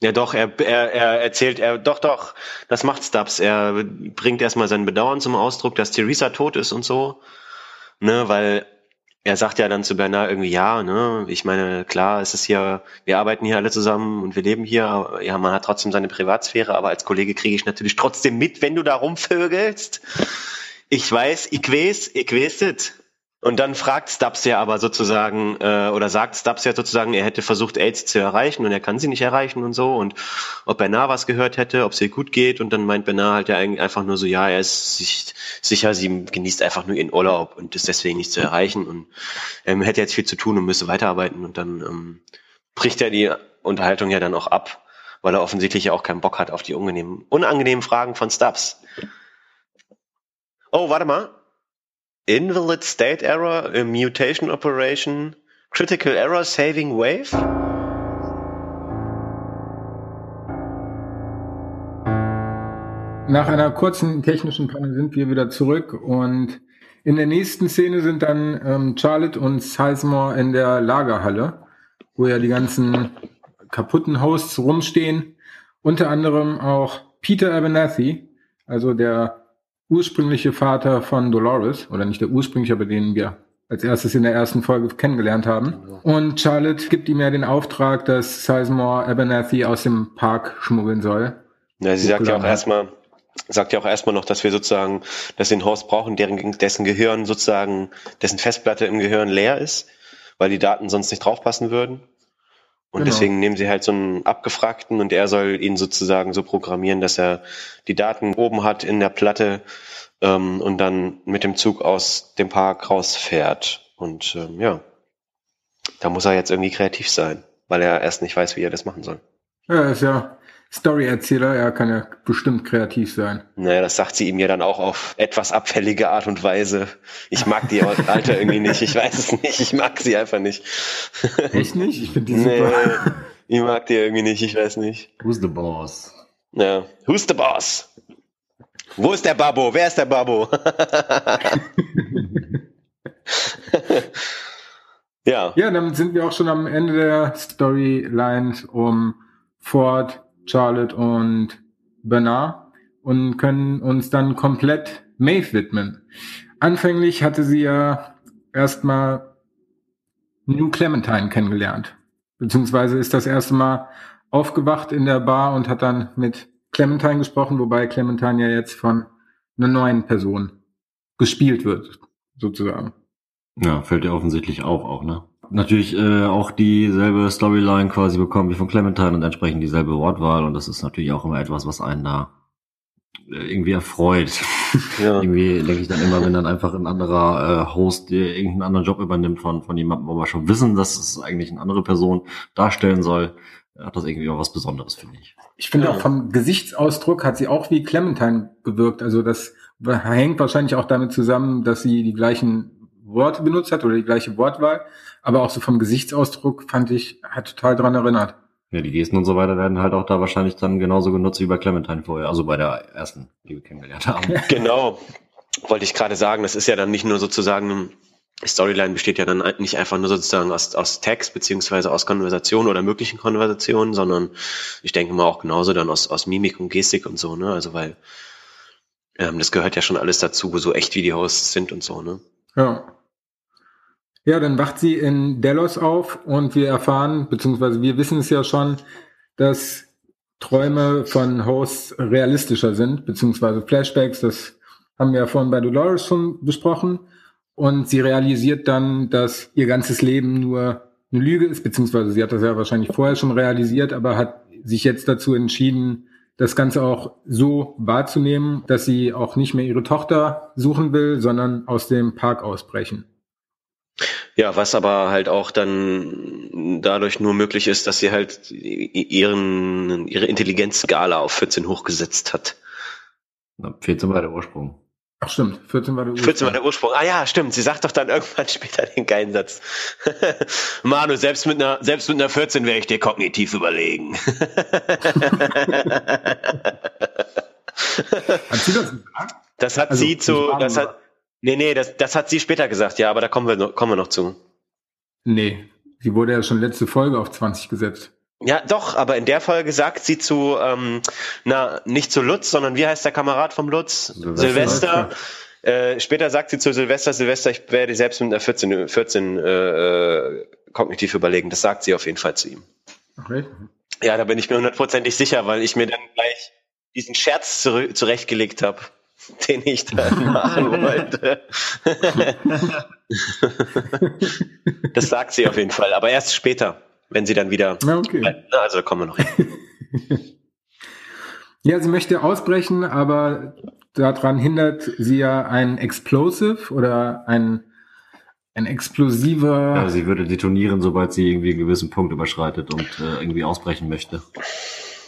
Ja, doch, er, er, er erzählt, er, doch, doch, das macht Stubbs. Er bringt erstmal sein Bedauern zum Ausdruck, dass Theresa tot ist und so. Ne, weil er sagt ja dann zu Bernard irgendwie, ja, ne, ich meine, klar, es ist hier, wir arbeiten hier alle zusammen und wir leben hier, ja, man hat trotzdem seine Privatsphäre, aber als Kollege kriege ich natürlich trotzdem mit, wenn du da rumvögelst. Ich weiß, ich weiß, ich weiß das. Und dann fragt Stubbs ja aber sozusagen, äh, oder sagt Stubbs ja sozusagen, er hätte versucht, AIDS zu erreichen und er kann sie nicht erreichen und so. Und ob Bernard was gehört hätte, ob es ihr gut geht. Und dann meint Bernard halt ja eigentlich einfach nur so, ja, er ist sich sicher, sie genießt einfach nur ihren Urlaub und ist deswegen nicht zu erreichen. Und ähm, hätte jetzt viel zu tun und müsste weiterarbeiten. Und dann ähm, bricht er die Unterhaltung ja dann auch ab, weil er offensichtlich ja auch keinen Bock hat auf die unangenehmen, unangenehmen Fragen von Stubbs. Oh, warte mal. Invalid state error, a mutation operation, critical error saving wave? Nach einer kurzen technischen Panne sind wir wieder zurück und in der nächsten Szene sind dann ähm, Charlotte und Sizemore in der Lagerhalle, wo ja die ganzen kaputten Hosts rumstehen. Unter anderem auch Peter Abernathy, also der ursprüngliche Vater von Dolores, oder nicht der ursprüngliche, aber den wir als erstes in der ersten Folge kennengelernt haben. Und Charlotte gibt ihm ja den Auftrag, dass Sizemore Abernathy aus dem Park schmuggeln soll. Ja, sie sagt ja auch erstmal, sagt ja auch erstmal noch, dass wir sozusagen, dass wir den Horst brauchen, deren, dessen Gehirn sozusagen, dessen Festplatte im Gehirn leer ist, weil die Daten sonst nicht draufpassen würden. Und Genau. deswegen nehmen sie halt so einen Abgefragten und er soll ihn sozusagen so programmieren, dass er die Daten oben hat in der Platte ähm, und dann mit dem Zug aus dem Park rausfährt. Und ähm, ja, da muss er jetzt irgendwie kreativ sein, weil er erst nicht weiß, wie er das machen soll. Ja, ist ja Storyerzähler, er kann ja bestimmt kreativ sein. Naja, das sagt sie ihm ja dann auch auf etwas abfällige Art und Weise. Ich mag die Alter irgendwie nicht. Ich weiß es nicht. Ich mag sie einfach nicht. Echt nicht? Ich finde die Nee, super. ich mag die irgendwie nicht. Ich weiß nicht. Who's the boss? Ja. Who's the boss? Wo ist der Babbo? Wer ist der Babbo? ja. Ja, dann sind wir auch schon am Ende der Storylines um Ford, Charlotte und Bernard und können uns dann komplett Maeve widmen. Anfänglich hatte sie ja erstmal New Clementine kennengelernt. Beziehungsweise ist das erste Mal aufgewacht in der Bar und hat dann mit Clementine gesprochen, wobei Clementine ja jetzt von einer neuen Person gespielt wird, sozusagen. Ja, fällt ja offensichtlich auf auch, ne? Natürlich äh, auch dieselbe Storyline quasi bekommen wie von Clementine und entsprechend dieselbe Wortwahl und das ist natürlich auch immer etwas, was einen da äh, irgendwie erfreut. Ja. irgendwie denke ich dann immer, wenn dann einfach ein anderer äh, Host der irgendeinen anderen Job übernimmt von, von jemandem, wo wir schon wissen, dass es eigentlich eine andere Person darstellen soll, hat das irgendwie auch was Besonderes, finde ich. Ich finde ja. auch vom Gesichtsausdruck hat sie auch wie Clementine gewirkt. Also das hängt wahrscheinlich auch damit zusammen, dass sie die gleichen Worte benutzt hat oder die gleiche Wortwahl. Aber auch so vom Gesichtsausdruck fand ich, hat total dran erinnert. Ja, die Gesten und so weiter werden halt auch da wahrscheinlich dann genauso genutzt wie bei Clementine vorher, also bei der ersten, die wir kennengelernt haben. Genau, wollte ich gerade sagen, das ist ja dann nicht nur sozusagen Storyline besteht ja dann nicht einfach nur sozusagen aus, aus Text beziehungsweise aus Konversation oder möglichen Konversationen, sondern ich denke mal auch genauso dann aus, aus Mimik und Gestik und so, ne? Also weil ähm, das gehört ja schon alles dazu, so echt wie die Hosts sind und so, ne? Ja. Ja, dann wacht sie in Delos auf und wir erfahren, beziehungsweise wir wissen es ja schon, dass Träume von Hosts realistischer sind, beziehungsweise Flashbacks, das haben wir ja vorhin bei Dolores schon besprochen. Und sie realisiert dann, dass ihr ganzes Leben nur eine Lüge ist, beziehungsweise sie hat das ja wahrscheinlich vorher schon realisiert, aber hat sich jetzt dazu entschieden, das Ganze auch so wahrzunehmen, dass sie auch nicht mehr ihre Tochter suchen will, sondern aus dem Park ausbrechen. Ja, was aber halt auch dann dadurch nur möglich ist, dass sie halt ihren, ihre Intelligenzskala auf 14 hochgesetzt hat. 14 war der Ursprung. Ach stimmt, 14 war der Ursprung. 14 war der Ursprung. Ah ja, stimmt. Sie sagt doch dann irgendwann später den geilen Satz. Manu, selbst mit einer, selbst mit einer 14 wäre ich dir kognitiv überlegen. hat sie das gesagt? Das hat also, sie zu, das hat, nee, nee, das, das hat sie später gesagt, ja, aber da kommen wir, noch, kommen wir noch zu. Nee, sie wurde ja schon letzte Folge auf 20 gesetzt. Ja, doch, aber in der Folge sagt sie zu, ähm, na, nicht zu Lutz, sondern wie heißt der Kamerad vom Lutz? Silvester. Silvester. Äh, später sagt sie zu Silvester, Silvester, ich werde selbst mit einer 14, 14 äh, kognitiv überlegen. Das sagt sie auf jeden Fall zu ihm. Okay. Ja, da bin ich mir hundertprozentig sicher, weil ich mir dann gleich diesen Scherz zurechtgelegt habe, den ich da machen wollte. das sagt sie auf jeden Fall, aber erst später wenn sie dann wieder. Ja, okay. Also da kommen wir noch. ja, sie möchte ausbrechen, aber daran hindert sie ja ein Explosive oder ein ein explosiver. Ja, sie würde detonieren, sobald sie irgendwie einen gewissen Punkt überschreitet und äh, irgendwie ausbrechen möchte.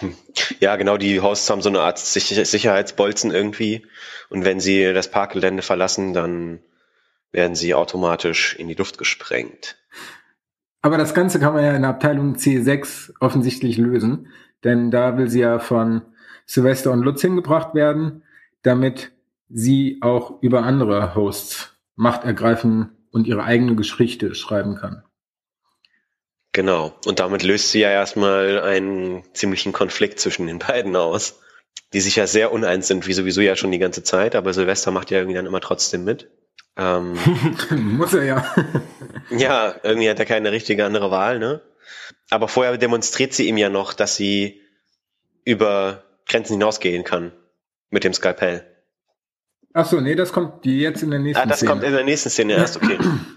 Ja, genau, die Hosts haben so eine Art Sicherheitsbolzen irgendwie. Und wenn sie das Parkgelände verlassen, dann werden sie automatisch in die Luft gesprengt. Aber das Ganze kann man ja in Abteilung C6 offensichtlich lösen, denn da will sie ja von Sylvester und Lutz hingebracht werden, damit sie auch über andere Hosts Macht ergreifen und ihre eigene Geschichte schreiben kann. Genau. Und damit löst sie ja erstmal einen ziemlichen Konflikt zwischen den beiden aus, die sich ja sehr uneins sind, wie sowieso ja schon die ganze Zeit, aber Sylvester macht ja irgendwie dann immer trotzdem mit. Ähm, Muss er ja. ja, irgendwie hat er keine richtige andere Wahl, ne? Aber vorher demonstriert sie ihm ja noch, dass sie über Grenzen hinausgehen kann mit dem Skalpell. Ach so, nee, das kommt jetzt in der nächsten Szene. Ah, das Szene. kommt in der nächsten Szene erst, okay.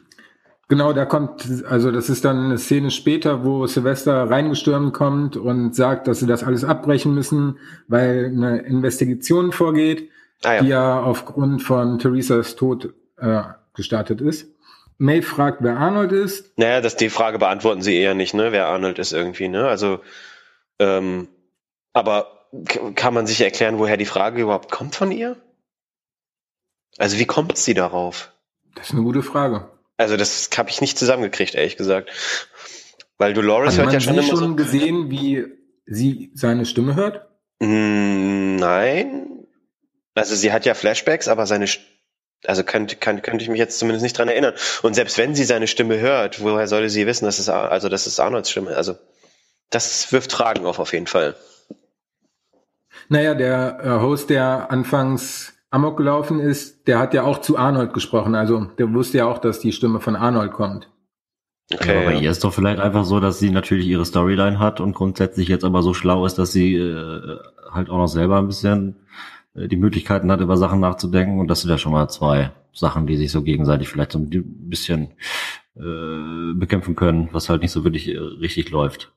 Genau, da kommt, also das ist dann eine Szene später, wo Sylvester reingestürmt kommt und sagt, dass sie das alles abbrechen müssen, weil eine Investigation vorgeht, ah, ja. die ja aufgrund von Theresas Tod äh, gestartet ist. May fragt, wer Arnold ist. Naja, das, die Frage beantworten sie eher nicht, ne, wer Arnold ist irgendwie, ne? Also, ähm, aber kann man sich erklären, woher die Frage überhaupt kommt von ihr? Also wie kommt sie darauf? Das ist eine gute Frage. Also das habe ich nicht zusammengekriegt, ehrlich gesagt. Weil Dolores Hat hört ja schon immer schon so gesehen, wie sie seine Stimme hört? Hm, nein. Also sie hat ja Flashbacks, aber seine also könnte, kann, könnte ich mich jetzt zumindest nicht dran erinnern. Und selbst wenn sie seine Stimme hört, woher sollte sie wissen, dass es, also, dass es Arnolds Stimme Also, das wirft Fragen auf, auf jeden Fall. Naja, der äh, Host, der anfangs Amok gelaufen ist, der hat ja auch zu Arnold gesprochen. Also, der wusste ja auch, dass die Stimme von Arnold kommt. Okay, aber bei ja. ihr ist doch vielleicht einfach so, dass sie natürlich ihre Storyline hat und grundsätzlich jetzt aber so schlau ist, dass sie äh, halt auch noch selber ein bisschen äh, die Möglichkeiten hat, über Sachen nachzudenken. Und das sind ja schon mal zwei Sachen, die sich so gegenseitig vielleicht so ein bisschen äh, bekämpfen können, was halt nicht so wirklich äh, richtig läuft.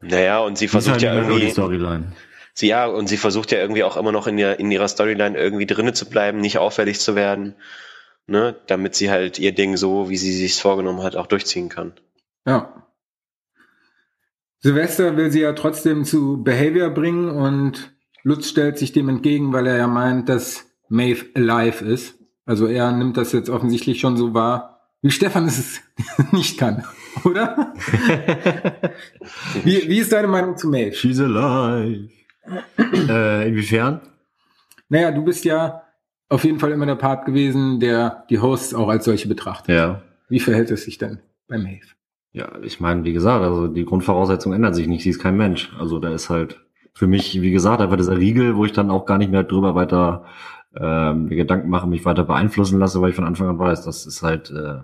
Naja, und sie versucht halt ja irgendwie. Sie, ja, und sie versucht ja irgendwie auch immer noch in, ihr, in ihrer Storyline irgendwie drinnen zu bleiben, nicht auffällig zu werden, ne, damit sie halt ihr Ding so, wie sie sich vorgenommen hat, auch durchziehen kann. Ja. Silvester will sie ja trotzdem zu Behavior bringen und Lutz stellt sich dem entgegen, weil er ja meint, dass Maeve alive ist. Also er nimmt das jetzt offensichtlich schon so wahr, wie Stefan es nicht kann, oder? wie, wie ist deine Meinung zu Maeve? She's alive. Äh, inwiefern? Naja, du bist ja auf jeden Fall immer der Part gewesen, der die Hosts auch als solche betrachtet. Ja. Wie verhält es sich denn bei Maeve? Ja, ich meine, wie gesagt, also die Grundvoraussetzungen ändern sich nicht. Sie ist kein Mensch. Also da ist halt für mich, wie gesagt, einfach dieser Riegel, wo ich dann auch gar nicht mehr drüber weiter ähm, Gedanken mache, mich weiter beeinflussen lasse, weil ich von Anfang an weiß, dass es halt äh,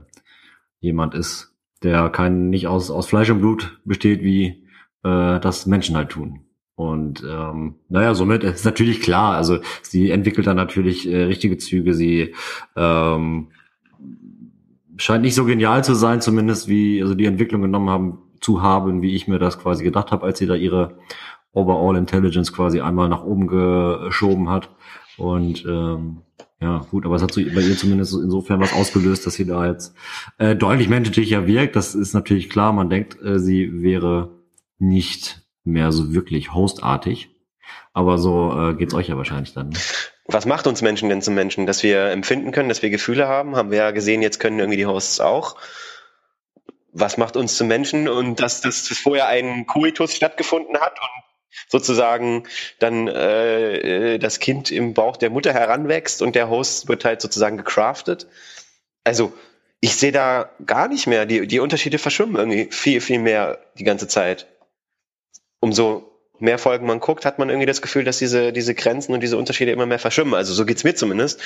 jemand ist, der kein nicht aus aus Fleisch und Blut besteht, wie äh, das Menschen halt tun. Und ähm, naja, somit ist natürlich klar, also sie entwickelt dann natürlich äh, richtige Züge, sie ähm, scheint nicht so genial zu sein, zumindest wie also die Entwicklung genommen haben zu haben, wie ich mir das quasi gedacht habe, als sie da ihre Overall Intelligence quasi einmal nach oben geschoben hat. Und ähm, ja, gut, aber es hat so bei ihr zumindest insofern was ausgelöst, dass sie da jetzt äh, deutlich menschlicher wirkt. Das ist natürlich klar. Man denkt, äh, sie wäre nicht mehr so wirklich hostartig. Aber so äh, geht's euch ja wahrscheinlich dann. Ne? Was macht uns Menschen denn zum Menschen? Dass wir empfinden können, dass wir Gefühle haben, haben wir ja gesehen, jetzt können irgendwie die Hosts auch. Was macht uns zum Menschen? Und dass, dass vorher ein Koitus stattgefunden hat und sozusagen dann äh, das Kind im Bauch der Mutter heranwächst und der Host wird halt sozusagen gecraftet. Also ich sehe da gar nicht mehr, die, die Unterschiede verschwimmen irgendwie viel, viel mehr die ganze Zeit. Umso mehr Folgen man guckt, hat man irgendwie das Gefühl, dass diese, diese Grenzen und diese Unterschiede immer mehr verschwimmen. Also so geht's mir zumindest,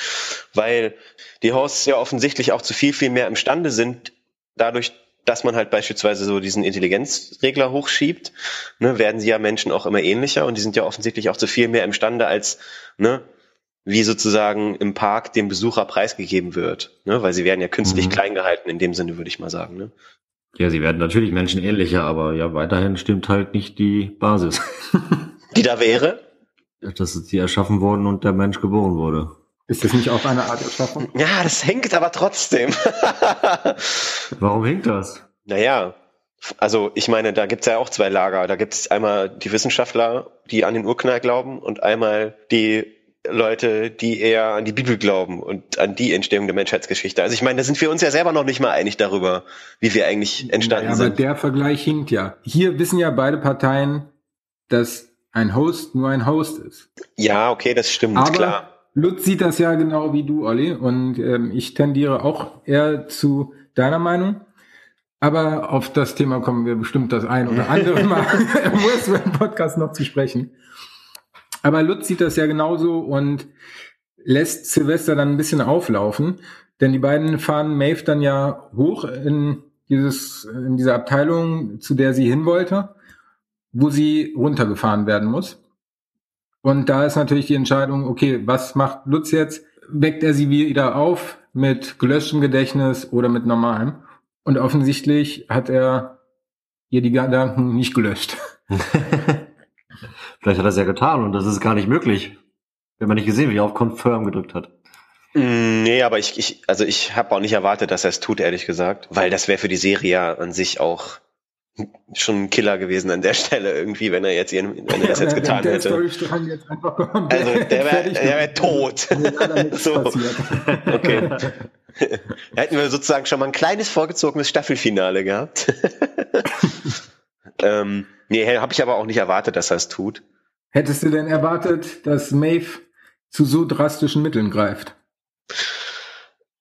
weil die Hosts ja offensichtlich auch zu viel, viel mehr imstande sind, dadurch, dass man halt beispielsweise so diesen Intelligenzregler hochschiebt, ne, werden sie ja Menschen auch immer ähnlicher und die sind ja offensichtlich auch zu viel mehr imstande als, ne, wie sozusagen im Park dem Besucher preisgegeben wird, ne, weil sie werden ja künstlich mhm. klein gehalten in dem Sinne, würde ich mal sagen, ne. Ja, sie werden natürlich menschenähnlicher, aber ja, weiterhin stimmt halt nicht die Basis. die da wäre? Dass sie erschaffen wurden und der Mensch geboren wurde. Ist das nicht auch eine Art Erschaffung? Ja, das hängt aber trotzdem. Warum hängt das? Naja, also ich meine, da gibt's ja auch zwei Lager. Da gibt's einmal die Wissenschaftler, die an den Urknall glauben und einmal die Leute, die eher an die Bibel glauben und an die Entstehung der Menschheitsgeschichte. Also ich meine, da sind wir uns ja selber noch nicht mal einig darüber, wie wir eigentlich entstanden naja, sind. Aber der Vergleich hinkt ja. Hier wissen ja beide Parteien, dass ein Host nur ein Host ist. Ja, okay, das stimmt, aber klar. Lutz sieht das ja genau wie du, Olli, und ähm, ich tendiere auch eher zu deiner Meinung. Aber auf das Thema kommen wir bestimmt das ein oder andere Mal im Westworld Podcast noch zu sprechen. Aber Lutz sieht das ja genauso und lässt Silvester dann ein bisschen auflaufen, denn die beiden fahren Maeve dann ja hoch in dieses, in diese Abteilung, zu der sie hin wollte, wo sie runtergefahren werden muss. Und da ist natürlich die Entscheidung, okay, was macht Lutz jetzt? Weckt er sie wieder auf mit gelöschtem Gedächtnis oder mit normalem? Und offensichtlich hat er ihr die Gedanken nicht gelöscht. Vielleicht hat er es ja getan und das ist gar nicht möglich. Wir haben nicht gesehen, wie er auf Confirm gedrückt hat. Mm, nee, aber ich, ich also ich habe auch nicht erwartet, dass er es tut, ehrlich gesagt, weil das wäre für die Serie an sich auch schon ein Killer gewesen an der Stelle irgendwie, wenn er jetzt ihren, wenn er das jetzt getan der hätte. Jetzt also der wäre der wär tot. so. Okay. Hätten wir sozusagen schon mal ein kleines vorgezogenes Staffelfinale gehabt. ähm, nee, habe ich aber auch nicht erwartet, dass er es tut. Hättest du denn erwartet, dass Maeve zu so drastischen Mitteln greift?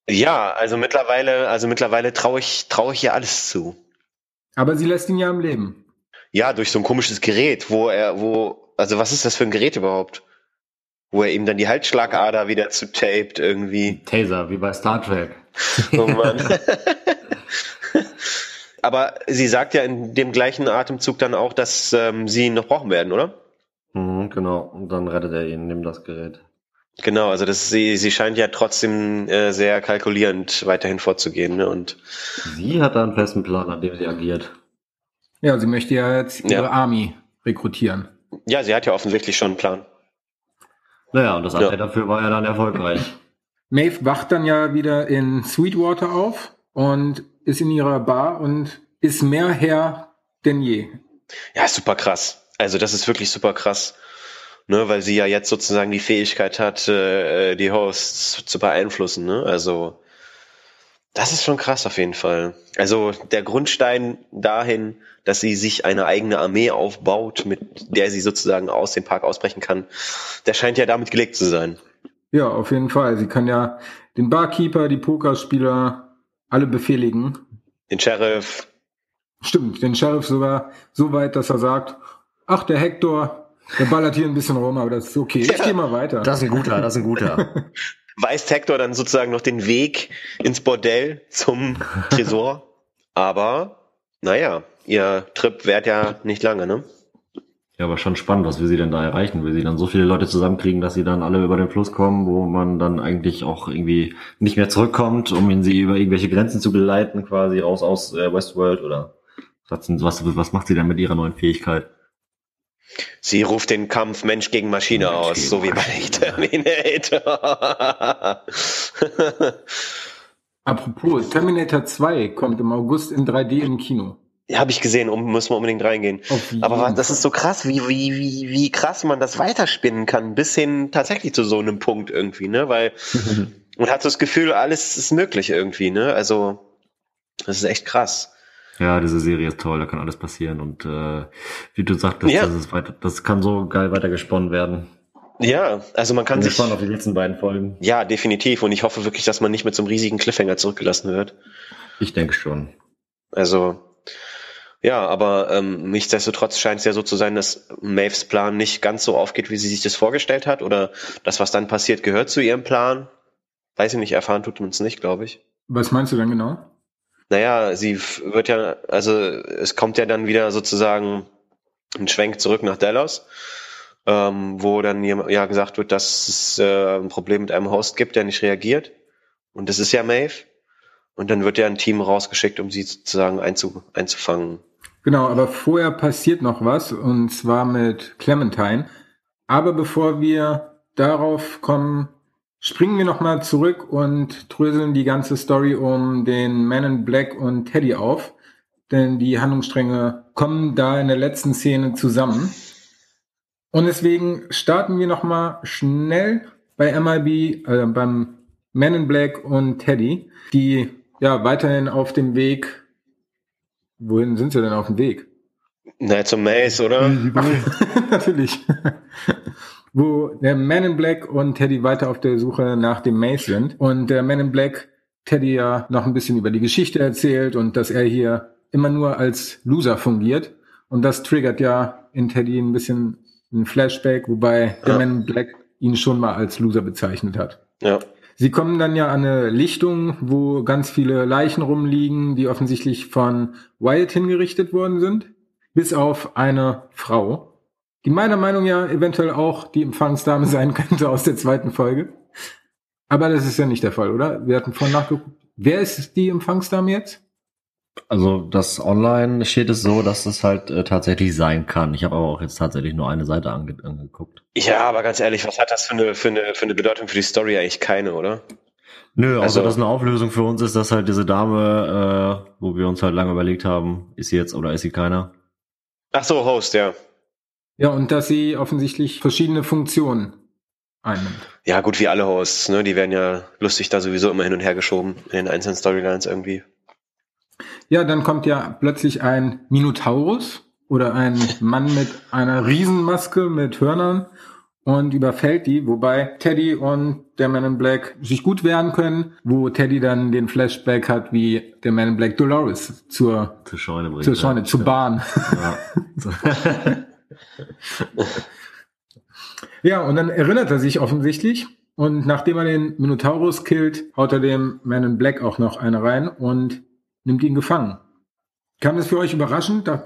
Ja, also mittlerweile, also mittlerweile traue ich, traue ich ihr alles zu. Aber sie lässt ihn ja am Leben. Ja, durch so ein komisches Gerät, wo er, wo, also was ist das für ein Gerät überhaupt? Wo er ihm dann die Halsschlagader wieder zu taped irgendwie. Taser, wie bei Star Trek. Oh Mann. Aber sie sagt ja in dem gleichen Atemzug dann auch, dass ähm, sie ihn noch brauchen werden, oder? Mhm, genau. Und dann rettet er ihn, nimmt das Gerät. Genau, also das, sie, sie scheint ja trotzdem äh, sehr kalkulierend weiterhin vorzugehen. Ne? Und Sie hat da einen festen Plan, an dem sie agiert. Ja, sie möchte ja jetzt ihre Ja. Army rekrutieren. ja, sie hat ja offensichtlich schon einen Plan. Naja, und das Ja. Update dafür war ja dann erfolgreich. Maeve wacht dann ja wieder in Sweetwater auf und ist in ihrer Bar und ist mehr Herr denn je. Ja, super krass. Also das ist wirklich super krass. Ne, weil sie ja jetzt sozusagen die Fähigkeit hat, äh, die Hosts zu beeinflussen. Ne? Also das ist schon krass auf jeden Fall. Also der Grundstein dahin, dass sie sich eine eigene Armee aufbaut, mit der sie sozusagen aus dem Park ausbrechen kann, der scheint ja damit gelegt zu sein. Ja, auf jeden Fall. Sie kann ja den Barkeeper, die Pokerspieler alle befehligen. Den Sheriff, Stimmt, den Sheriff sogar so weit, dass er sagt, ach, der Hector, der ballert hier ein bisschen rum, aber das ist okay. Ich Ja. gehe mal weiter. Das ist ein guter, das ist ein guter. weist Hector dann sozusagen noch den Weg ins Bordell zum Tresor. Aber, naja, ihr Trip währt ja nicht lange, ne? Ja, aber schon spannend, was will sie denn da erreichen? Will sie dann so viele Leute zusammenkriegen, dass sie dann alle über den Fluss kommen, wo man dann eigentlich auch irgendwie nicht mehr zurückkommt, um ihn sie über irgendwelche Grenzen zu geleiten, quasi raus aus äh, Westworld oder was, was, was macht sie dann mit ihrer neuen Fähigkeit? Sie ruft den Kampf Mensch gegen Maschine Mensch aus, gegen so wie bei. Terminator. Apropos, Terminator 2 kommt im August in 3D im Kino. ja, habe ich gesehen, um, müssen wir unbedingt reingehen. Aber das ist so krass, wie, wie, wie, wie krass man das weiterspinnen kann, bis hin tatsächlich zu so einem Punkt irgendwie, ne? Weil man hat so das Gefühl, alles ist möglich irgendwie, ne? Also, das ist echt krass. Ja, diese Serie ist toll, da kann alles passieren und äh, wie du sagtest, Ja. das, ist weiter, das kann so geil weitergesponnen werden. Ja, also man kann Bin sich. gespannt auf die letzten beiden Folgen. Ja, definitiv. Und ich hoffe wirklich, dass man nicht mit so einem riesigen Cliffhanger zurückgelassen wird. Ich denke schon. Also, ja, aber ähm, nichtsdestotrotz scheint es ja so zu sein, dass Maves Plan nicht ganz so aufgeht, wie sie sich das vorgestellt hat. Oder das, was dann passiert, gehört zu ihrem Plan. Weiß ich nicht, erfahren tut man es nicht, glaube ich. Was meinst du denn genau? Naja, sie wird ja, also es kommt ja dann wieder sozusagen ein Schwenk zurück nach Dallas, ähm, wo dann ja gesagt wird, dass es äh, ein Problem mit einem Host gibt, der nicht reagiert. Und das ist ja Maeve. Und dann wird ja ein Team rausgeschickt, um sie sozusagen einzu, einzufangen. Genau, aber vorher passiert noch was, und zwar mit Clementine. Aber bevor wir darauf kommen, springen wir nochmal zurück und dröseln die ganze Story um den Man in Black und Teddy auf. Denn die Handlungsstränge kommen da in der letzten Szene zusammen. Und deswegen starten wir nochmal schnell bei MIB, äh, beim Man in Black und Teddy, die ja weiterhin auf dem Weg Wohin sind sie denn auf dem Weg? Na, zum Maze, oder? Natürlich. Wo der Man in Black und Teddy weiter auf der Suche nach dem Mace sind. Und der Man in Black Teddy ja noch ein bisschen über die Geschichte erzählt und dass er hier immer nur als Loser fungiert. Und das triggert ja in Teddy ein bisschen ein Flashback, wobei der Ja. Man in Black ihn schon mal als Loser bezeichnet hat. Ja. Sie kommen dann ja an eine Lichtung, wo ganz viele Leichen rumliegen, die offensichtlich von Wyatt hingerichtet worden sind, bis auf eine Frau, die meiner Meinung nach eventuell auch die Empfangsdame sein könnte aus der zweiten Folge. Aber das ist ja nicht der Fall, oder? Wir hatten vorhin nachgeguckt. Wer ist die Empfangsdame jetzt? Also das online steht es so, dass es halt äh, tatsächlich sein kann. Ich habe aber auch jetzt tatsächlich nur eine Seite ange angeguckt. Ja, aber ganz ehrlich, was hat das für eine, für eine, für eine Bedeutung für die Story? Eigentlich keine, oder? Nö, außer Also- dass eine Auflösung für uns ist, dass halt diese Dame, äh, wo wir uns halt lange überlegt haben, ist sie jetzt oder ist sie keiner? Ach so, Host, ja. Ja, und dass sie offensichtlich verschiedene Funktionen einnimmt. Ja, gut, wie alle Hosts, ne? Die werden ja lustig da sowieso immer hin und her geschoben in den einzelnen Storylines irgendwie. Ja, dann kommt ja plötzlich ein Minotaurus oder ein Mann mit einer Riesenmaske mit Hörnern und überfällt die, wobei Teddy und der Man in Black sich gut wehren können, wo Teddy dann den Flashback hat, wie der Man in Black Dolores zur, Zur Scheune bringt. zur Scheune, ja. zur Bahn. Ja. Ja, und dann erinnert er sich offensichtlich. Und nachdem er den Minotaurus killt, haut er dem Man in Black auch noch eine rein und nimmt ihn gefangen. Kam das für euch überraschend?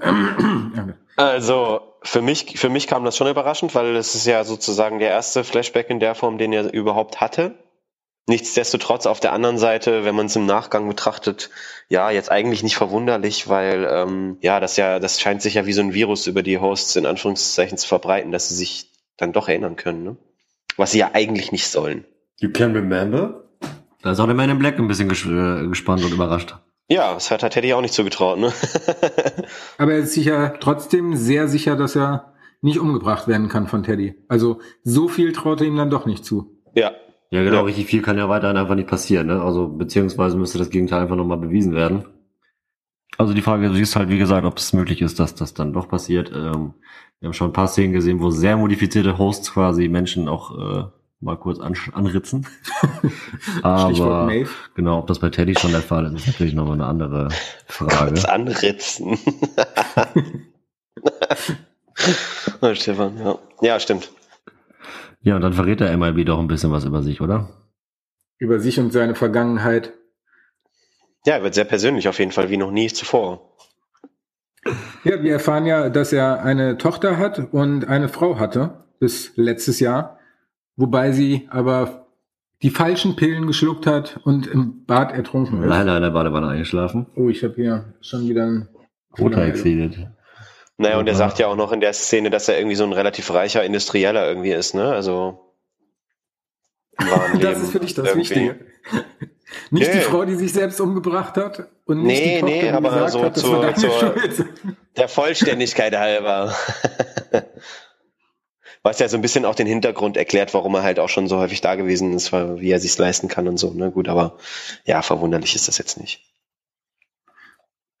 Also für mich, für mich kam das schon überraschend, weil es ist ja sozusagen der erste Flashback in der Form, den er überhaupt hatte. Nichtsdestotrotz auf der anderen Seite, wenn man es im Nachgang betrachtet, ja, jetzt eigentlich nicht verwunderlich, weil ähm, ja, das ja, das scheint sich ja wie so ein Virus über die Hosts in Anführungszeichen zu verbreiten, dass sie sich dann doch erinnern können, ne? Was sie ja eigentlich nicht sollen. You can remember? Da ist auch der Man in Black ein bisschen ges äh, gespannt und überrascht. Ja, das hat er Teddy auch nicht zugetraut, ne? Aber er ist sich ja trotzdem sehr sicher, dass er nicht umgebracht werden kann von Teddy. Also so viel traut er ihm dann doch nicht zu. ja, Ja, genau, Ja. richtig viel kann ja weiterhin einfach nicht passieren, ne? Also, beziehungsweise müsste das Gegenteil einfach nochmal bewiesen werden. Also die Frage ist halt, wie gesagt, ob es möglich ist, dass das dann doch passiert. Ähm, wir haben schon ein paar Szenen gesehen, wo sehr modifizierte Hosts quasi Menschen auch äh, mal kurz an, anritzen. Stichwort Aber Maeve. genau, ob das bei Teddy schon der Fall ist, ist natürlich nochmal eine andere Frage. kurz anritzen. oh, Stefan, ja. Ja, stimmt. Ja, und dann verrät der MIB doch ein bisschen was über sich, oder? Über sich und seine Vergangenheit. Ja, er wird sehr persönlich auf jeden Fall, wie noch nie zuvor. Ja, wir erfahren ja, dass er eine Tochter hat und eine Frau hatte bis letztes Jahr, wobei sie aber die falschen Pillen geschluckt hat und im Bad ertrunken ist. Leider in der Badewanne eingeschlafen. Oh, ich habe hier schon wieder ein Roter exceeded. Naja, und er sagt ja auch noch in der Szene, dass er irgendwie so ein relativ reicher Industrieller irgendwie ist, ne? Also. Das ist für dich das irgendwie. Wichtige. Nicht die Nee. Frau, die sich selbst umgebracht hat und nicht Nee, die Tochter, nee, die aber gesagt so hat, das zur- war deine zur- Schuld. Der Vollständigkeit halber. Was ja so ein bisschen auch den Hintergrund erklärt, warum er halt auch schon so häufig da gewesen ist, weil- wie er sich's leisten kann und so, ne? Gut, aber ja, verwunderlich ist das jetzt nicht.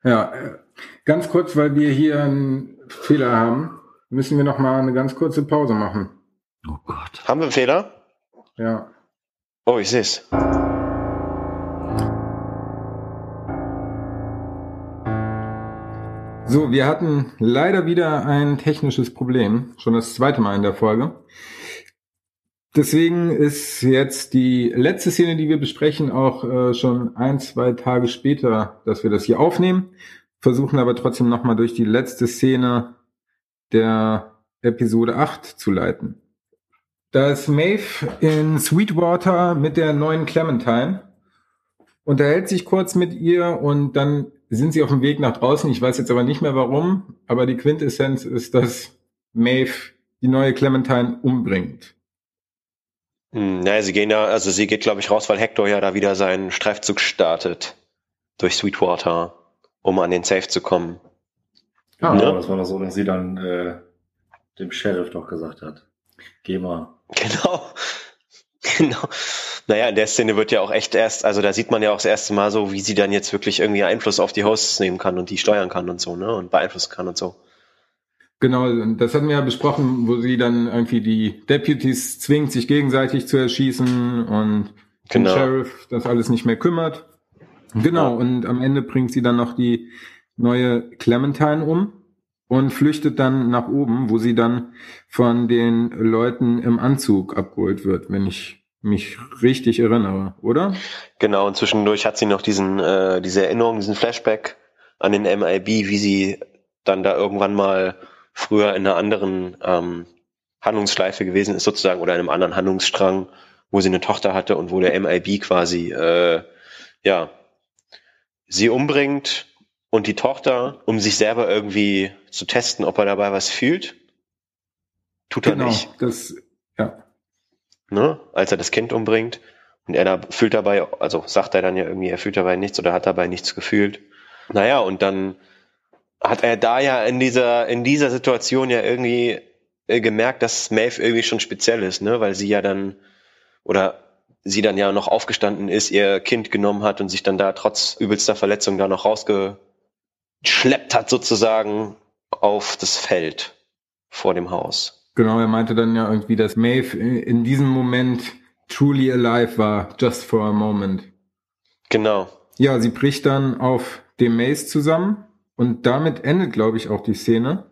Ja, äh, ganz kurz, weil wir hier einen Fehler haben, müssen wir noch mal eine ganz kurze Pause machen. Oh Gott. Haben wir einen Fehler? Ja. Oh, ich seh's. So, wir hatten leider wieder ein technisches Problem, schon das zweite Mal in der Folge. Deswegen ist jetzt die letzte Szene, die wir besprechen, auch äh, schon ein, zwei Tage später, dass wir das hier aufnehmen, versuchen aber trotzdem nochmal durch die letzte Szene der Episode 8 zu leiten. Da ist Maeve in Sweetwater mit der neuen Clementine, unterhält sich kurz mit ihr und dann sind sie auf dem Weg nach draußen. Ich weiß jetzt aber nicht mehr warum, aber die Quintessenz ist, dass Maeve die neue Clementine umbringt. Hm, naja, sie gehen ja, also sie geht, glaube ich, raus, weil Hector ja da wieder seinen Streifzug startet durch Sweetwater, um an den Safe zu kommen. Ah, Ja. das war doch so, dass sie dann äh, dem Sheriff doch gesagt hat. Geh mal. Genau. Genau. Naja, in der Szene wird ja auch echt erst, also da sieht man ja auch das erste Mal so, wie sie dann jetzt wirklich irgendwie Einfluss auf die Hosts nehmen kann und die steuern kann und so, ne? Und beeinflussen kann und so. Genau, das hatten wir ja besprochen, wo sie dann irgendwie die Deputies zwingt, sich gegenseitig zu erschießen und Genau. den Sheriff das alles nicht mehr kümmert. Genau, und am Ende bringt sie dann noch die neue Clementine um und flüchtet dann nach oben, wo sie dann von den Leuten im Anzug abgeholt wird, wenn ich mich richtig erinnere, oder? Genau, und zwischendurch hat sie noch diesen, äh, diese Erinnerung, diesen Flashback an den MIB, wie sie dann da irgendwann mal früher in einer anderen ähm, Handlungsschleife gewesen ist, sozusagen, oder in einem anderen Handlungsstrang, wo sie eine Tochter hatte und wo der MIB quasi, äh, ja, sie umbringt und die Tochter, um sich selber irgendwie zu testen, ob er dabei was fühlt. Tut er nicht das, ja. ne, als er das Kind umbringt. Und er da fühlt dabei, also sagt er dann ja irgendwie, er fühlt dabei nichts oder hat dabei nichts gefühlt. Naja, und dann hat er da ja in dieser, in dieser Situation ja irgendwie äh, gemerkt, dass Maeve irgendwie schon speziell ist, ne, weil sie ja dann, oder sie dann ja noch aufgestanden ist, ihr Kind genommen hat und sich dann da trotz übelster Verletzung da noch rausgeschleppt hat sozusagen auf das Feld vor dem Haus. Genau, er meinte dann ja irgendwie, dass Maeve in diesem Moment truly alive war, just for a moment. Genau. Ja, sie bricht dann auf dem Maze zusammen und damit endet, glaube ich, auch die Szene.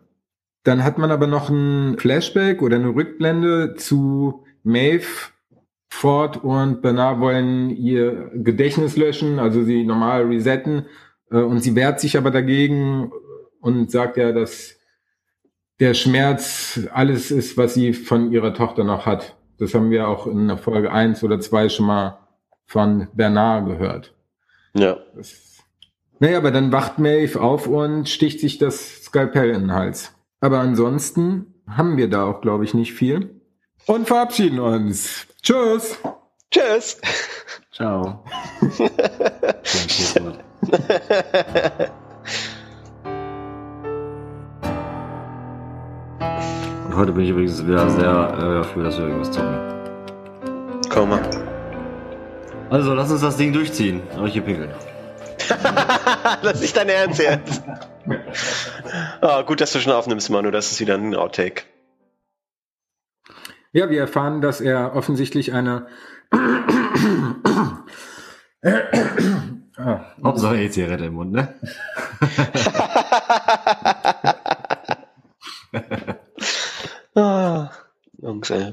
Dann hat man aber noch ein Flashback oder eine Rückblende zu Maeve. Ford und Bernard wollen ihr Gedächtnis löschen, also sie normal resetten Äh, und sie wehrt sich aber dagegen und sagt ja, dass der Schmerz alles ist, was sie von ihrer Tochter noch hat. Das haben wir auch in der Folge eins oder zwei schon mal von Bernard gehört. Ja. Das, naja, aber dann wacht Maeve auf und sticht sich das Skalpell in den Hals. Aber ansonsten haben wir da auch, glaube ich, nicht viel. Und verabschieden uns. Tschüss. Tschüss. Ciao. Und heute bin ich übrigens wieder sehr äh, dafür, dass wir irgendwas zocken. Komm mal. Also, lass uns das Ding durchziehen. Aber ich hier pinkeln. das ist dein Ernst jetzt. Oh, gut, dass du schon aufnimmst, Manu. Das ist wieder ein Outtake. Ja, wir erfahren, dass er offensichtlich eine. ah, Hauptsache E-Zigarette im Mund, ne? ah, Jungs, ey.